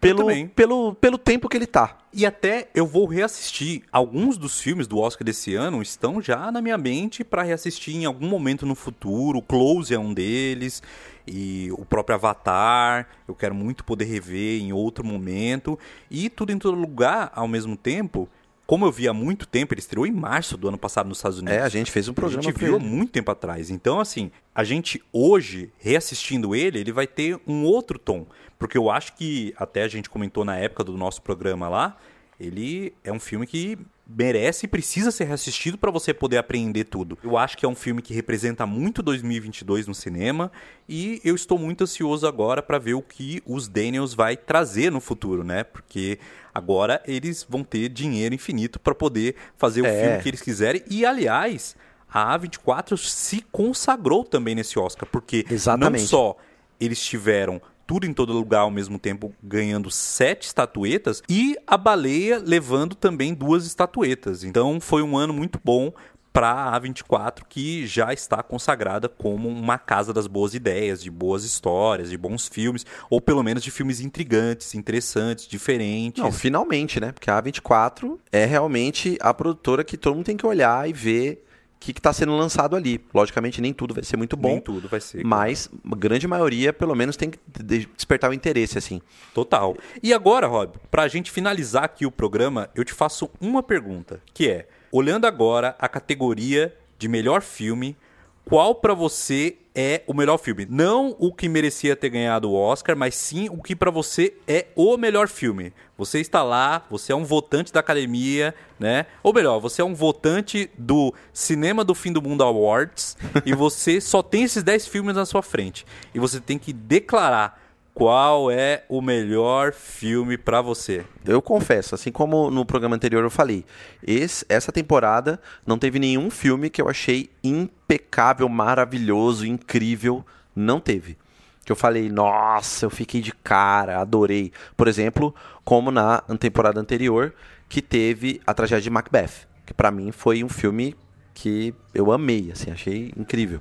Pelo, pelo, pelo tempo que ele tá. E até eu vou reassistir. Alguns dos filmes do Oscar desse ano estão já na minha mente pra reassistir em algum momento no futuro. Close é um deles. E o próprio Avatar. Eu quero muito poder rever em outro momento. E tudo em todo lugar ao mesmo tempo. Como eu vi há muito tempo, ele estreou em março do ano passado nos Estados Unidos. É, a gente fez um programa A gente viu há muito tempo atrás. Então, assim, a gente hoje, reassistindo ele, ele vai ter um outro tom. Porque eu acho que, até a gente comentou na época do nosso programa lá, ele é um filme que merece e precisa ser reassistido para você poder aprender tudo. Eu acho que é um filme que representa muito 2022 no cinema e eu estou muito ansioso agora para ver o que os Daniels vai trazer no futuro, né? Porque agora eles vão ter dinheiro infinito para poder fazer o É. filme que eles quiserem e aliás, a A24 se consagrou também nesse Oscar, porque Exatamente. não só eles tiveram Tudo em Todo Lugar ao mesmo tempo ganhando sete estatuetas e a Baleia levando também duas estatuetas. Então foi um ano muito bom para a A24, que já está consagrada como uma casa das boas ideias, de boas histórias, de bons filmes, ou pelo menos de filmes intrigantes, interessantes, diferentes. Não, finalmente, né? Porque a A24 é realmente a produtora que todo mundo tem que olhar e ver que está sendo lançado ali. Logicamente, nem tudo vai ser muito bom. Nem tudo vai ser. Mas a grande maioria, pelo menos, tem que despertar o interesse, assim. Total. E agora, Rob, para a gente finalizar aqui o programa, eu te faço uma pergunta, que é Olhando agora a categoria de melhor filme, qual para você é o melhor filme? Não o que merecia ter ganhado o Oscar, mas sim o que para você é o melhor filme. Você está lá, você é um votante da academia, né? Ou melhor, você é um votante do Cinema do Fim do Mundo Awards (laughs) e você só tem esses 10 filmes na sua frente. E você tem que declarar qual é o melhor filme para você? Eu confesso, assim como no programa anterior eu falei, esse, essa temporada não teve nenhum filme que eu achei impecável, maravilhoso, incrível. Não teve. Que eu falei, nossa, eu fiquei de cara, adorei. Por exemplo, como na temporada anterior, que teve a tragédia de Macbeth. Que para mim foi um filme que eu amei, assim, achei incrível.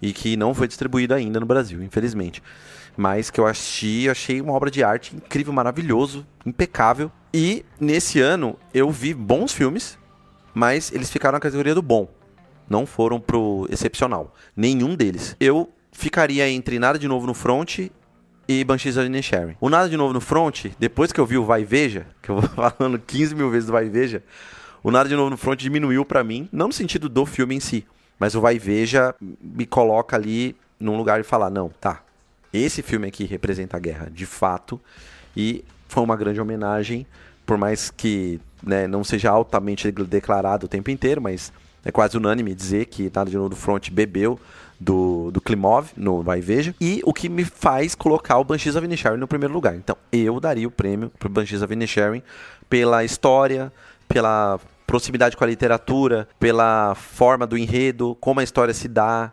E que não foi distribuído ainda no Brasil, infelizmente mas que eu assisti, achei uma obra de arte incrível, maravilhoso, impecável. E nesse ano eu vi bons filmes, mas eles ficaram na categoria do bom. Não foram pro excepcional. Nenhum deles. Eu ficaria entre Nada de Novo no Front e Banshees of Inisherin. O Nada de Novo no Front, depois que eu vi o Vai Veja, (laughs) que eu vou falando 15 mil vezes do Vai Veja, o Nada de Novo no Front diminuiu para mim, não no sentido do filme em si, mas o Vai e Veja me coloca ali num lugar de falar, não, tá, esse filme aqui representa a guerra de fato e foi uma grande homenagem, por mais que né, não seja altamente declarado o tempo inteiro, mas é quase unânime dizer que Nada de Novo do Front bebeu do, do Klimov no Vai Veja. E o que me faz colocar o Banshees of Inisherin no primeiro lugar. Então, eu daria o prêmio pro Banshees of Inisherin pela história, pela proximidade com a literatura, pela forma do enredo, como a história se dá,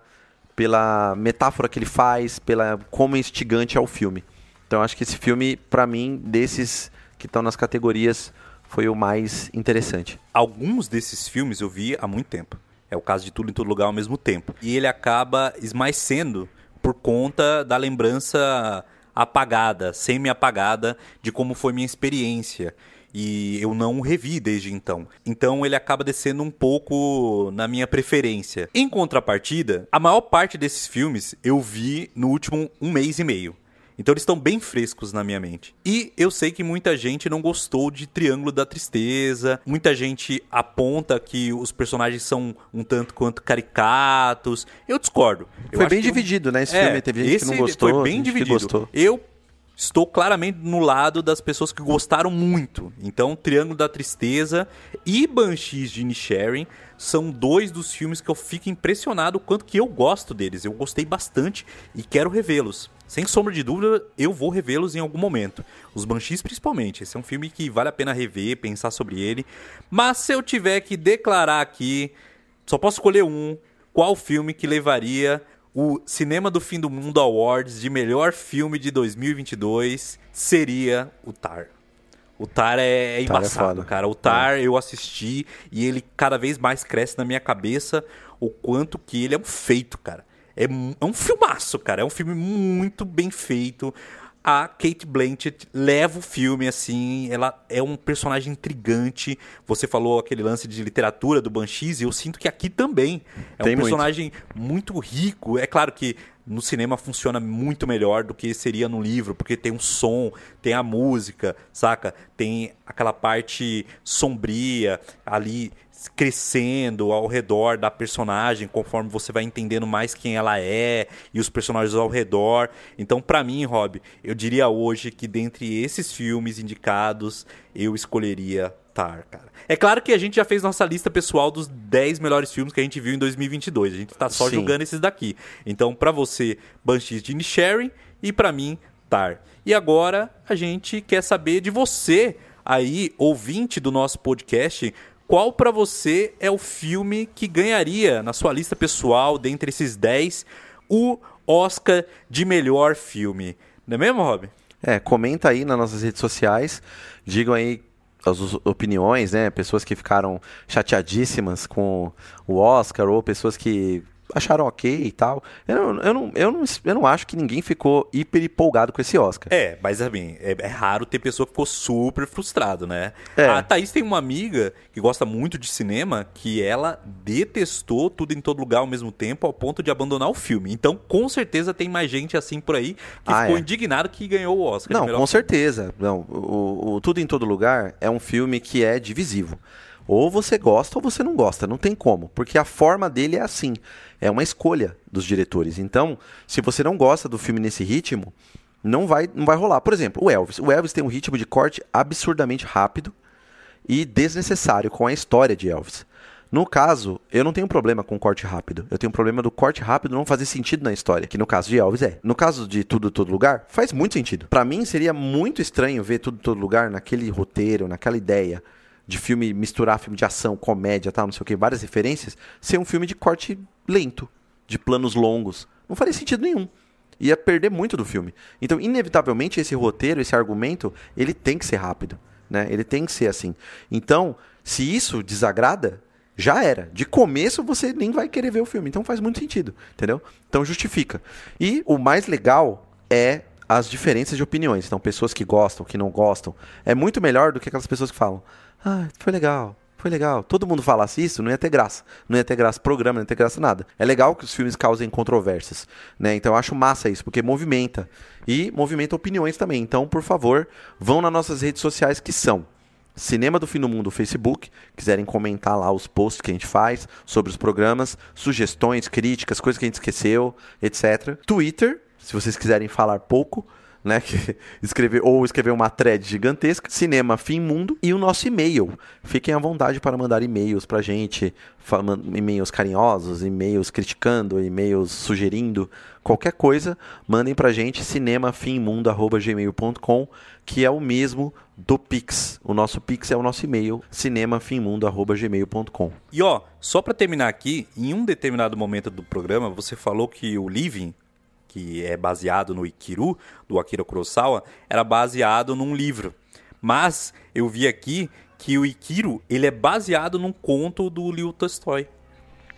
pela metáfora que ele faz, pela como instigante é o filme. Então acho que esse filme, para mim, desses que estão nas categorias, foi o mais interessante. Alguns desses filmes eu vi há muito tempo. É o caso de Tudo em Todo Lugar ao mesmo tempo. E ele acaba esmaecendo por conta da lembrança apagada, semi-apagada de como foi minha experiência e eu não o revi desde então. Então ele acaba descendo um pouco na minha preferência. Em contrapartida, a maior parte desses filmes eu vi no último um mês e meio. Então eles estão bem frescos na minha mente. E eu sei que muita gente não gostou de Triângulo da Tristeza. Muita gente aponta que os personagens são um tanto quanto caricatos. Eu discordo. Eu foi bem dividido, né? Esse é, filme teve gente que não gostou. Foi bem dividido. Eu estou claramente no lado das pessoas que gostaram muito. Então, Triângulo da Tristeza e Banshees de Inisherin são dois dos filmes que eu fico impressionado o quanto que eu gosto deles. Eu gostei bastante e quero revê-los. Sem sombra de dúvida, eu vou revê-los em algum momento. Os Banshees, principalmente. Esse é um filme que vale a pena rever, pensar sobre ele. Mas se eu tiver que declarar aqui, só posso escolher um. Qual filme que levaria o Cinema do Fim do Mundo Awards de melhor filme de 2022 seria o Tar. O Tar é, é embaçado, é cara. O Tar é. eu assisti e ele cada vez mais cresce na minha cabeça o quanto que ele é um feito, cara. É, é um filmaço, cara. É um filme muito bem feito a Kate Blanchett leva o filme assim, ela é um personagem intrigante. Você falou aquele lance de literatura do Banshees e eu sinto que aqui também é Tem um personagem muito. muito rico. É claro que no cinema funciona muito melhor do que seria no livro, porque tem um som, tem a música, saca? Tem aquela parte sombria ali crescendo ao redor da personagem conforme você vai entendendo mais quem ela é e os personagens ao redor. Então, para mim, Rob, eu diria hoje que dentre esses filmes indicados, eu escolheria Tar, cara. É claro que a gente já fez nossa lista pessoal dos 10 melhores filmes que a gente viu em 2022. A gente tá só Sim. julgando esses daqui. Então, para você, Banshees de Sherry e para mim, Tar. E agora a gente quer saber de você aí, ouvinte do nosso podcast, qual para você é o filme que ganharia na sua lista pessoal, dentre esses 10, o Oscar de melhor filme? Não é mesmo, Rob? É, comenta aí nas nossas redes sociais, digam aí as opiniões, né? Pessoas que ficaram chateadíssimas com o Oscar ou pessoas que acharam ok e tal. Eu não, eu, não, eu, não, eu não acho que ninguém ficou hiper empolgado com esse Oscar. É, mas assim, é, é raro ter pessoa que ficou super frustrado, né? É. A Thaís tem uma amiga que gosta muito de cinema que ela detestou tudo em todo lugar ao mesmo tempo ao ponto de abandonar o filme. Então, com certeza tem mais gente assim por aí que Ah, ficou é. indignado que ganhou o Oscar. Não, com filme. certeza. Não, o, o Tudo em Todo Lugar é um filme que é divisivo. Ou você gosta ou você não gosta, não tem como, porque a forma dele é assim, é uma escolha dos diretores. Então, se você não gosta do filme nesse ritmo, não vai, não vai rolar. Por exemplo, o Elvis. O Elvis tem um ritmo de corte absurdamente rápido e desnecessário com a história de Elvis. No caso, eu não tenho problema com corte rápido. Eu tenho problema do corte rápido não fazer sentido na história, que no caso de Elvis é. No caso de Tudo Todo Lugar, faz muito sentido. Pra mim seria muito estranho ver Tudo Todo Lugar naquele roteiro, naquela ideia de filme misturar filme de ação, comédia, tal, não sei o que, várias referências, ser um filme de corte lento, de planos longos. Não faria sentido nenhum ia perder muito do filme. Então, inevitavelmente, esse roteiro, esse argumento, ele tem que ser rápido, né? Ele tem que ser assim. Então, se isso desagrada, já era. De começo, você nem vai querer ver o filme. Então, faz muito sentido, entendeu? Então, justifica. E o mais legal é as diferenças de opiniões. Então, pessoas que gostam, que não gostam, é muito melhor do que aquelas pessoas que falam: "Ah, foi legal, foi legal. Todo mundo falasse isso, não ia ter graça. Não ia ter graça programa, não ia ter graça nada. É legal que os filmes causem controvérsias, né? Então eu acho massa isso, porque movimenta. E movimenta opiniões também. Então, por favor, vão nas nossas redes sociais que são Cinema do Fim do Mundo, Facebook. Quiserem comentar lá os posts que a gente faz sobre os programas, sugestões, críticas, coisas que a gente esqueceu, etc. Twitter, se vocês quiserem falar pouco, né? que- (laughs) escrever ou escrever uma thread gigantesca, Cinema Fim Mundo e o nosso e-mail. Fiquem à vontade para mandar e-mails pra gente, e-mails carinhosos, e-mails criticando, e-mails sugerindo, qualquer coisa, mandem pra gente cinemafimmundo@gmail.com, que é o mesmo do Pix. O nosso Pix é o nosso e-mail, cinemafimmundo@gmail.com. E ó, só pra terminar aqui, em um determinado momento do programa, você falou que o Living, que é baseado no Ikiru, do Akira Kurosawa, era baseado num livro. Mas eu vi aqui que o Ikiru, ele é baseado num conto do Liu Tolstói.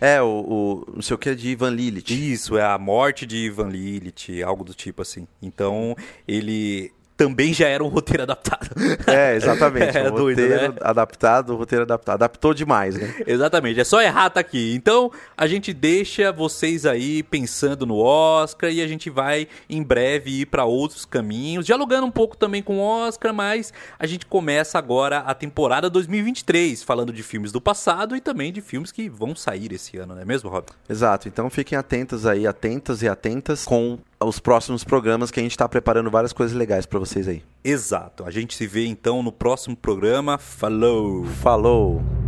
É, o, o não sei o que é de Ivan Lilith. Isso, é a morte de Ivan Lilith, algo do tipo assim. Então, ele também já era um roteiro adaptado. É, exatamente. (laughs) É doido, roteiro né? adaptado, roteiro adaptado. Adaptou demais, né? Exatamente, é só errar tá aqui. Então, a gente deixa vocês aí pensando no Oscar e a gente vai em breve ir para outros caminhos, dialogando um pouco também com o Oscar, mas a gente começa agora a temporada 2023, falando de filmes do passado e também de filmes que vão sair esse ano, não é mesmo, Rob? Exato. Então fiquem atentos aí, atentas e atentas com os próximos programas que a gente está preparando várias coisas legais para vocês aí. Exato. A gente se vê então no próximo programa. Falou! Falou!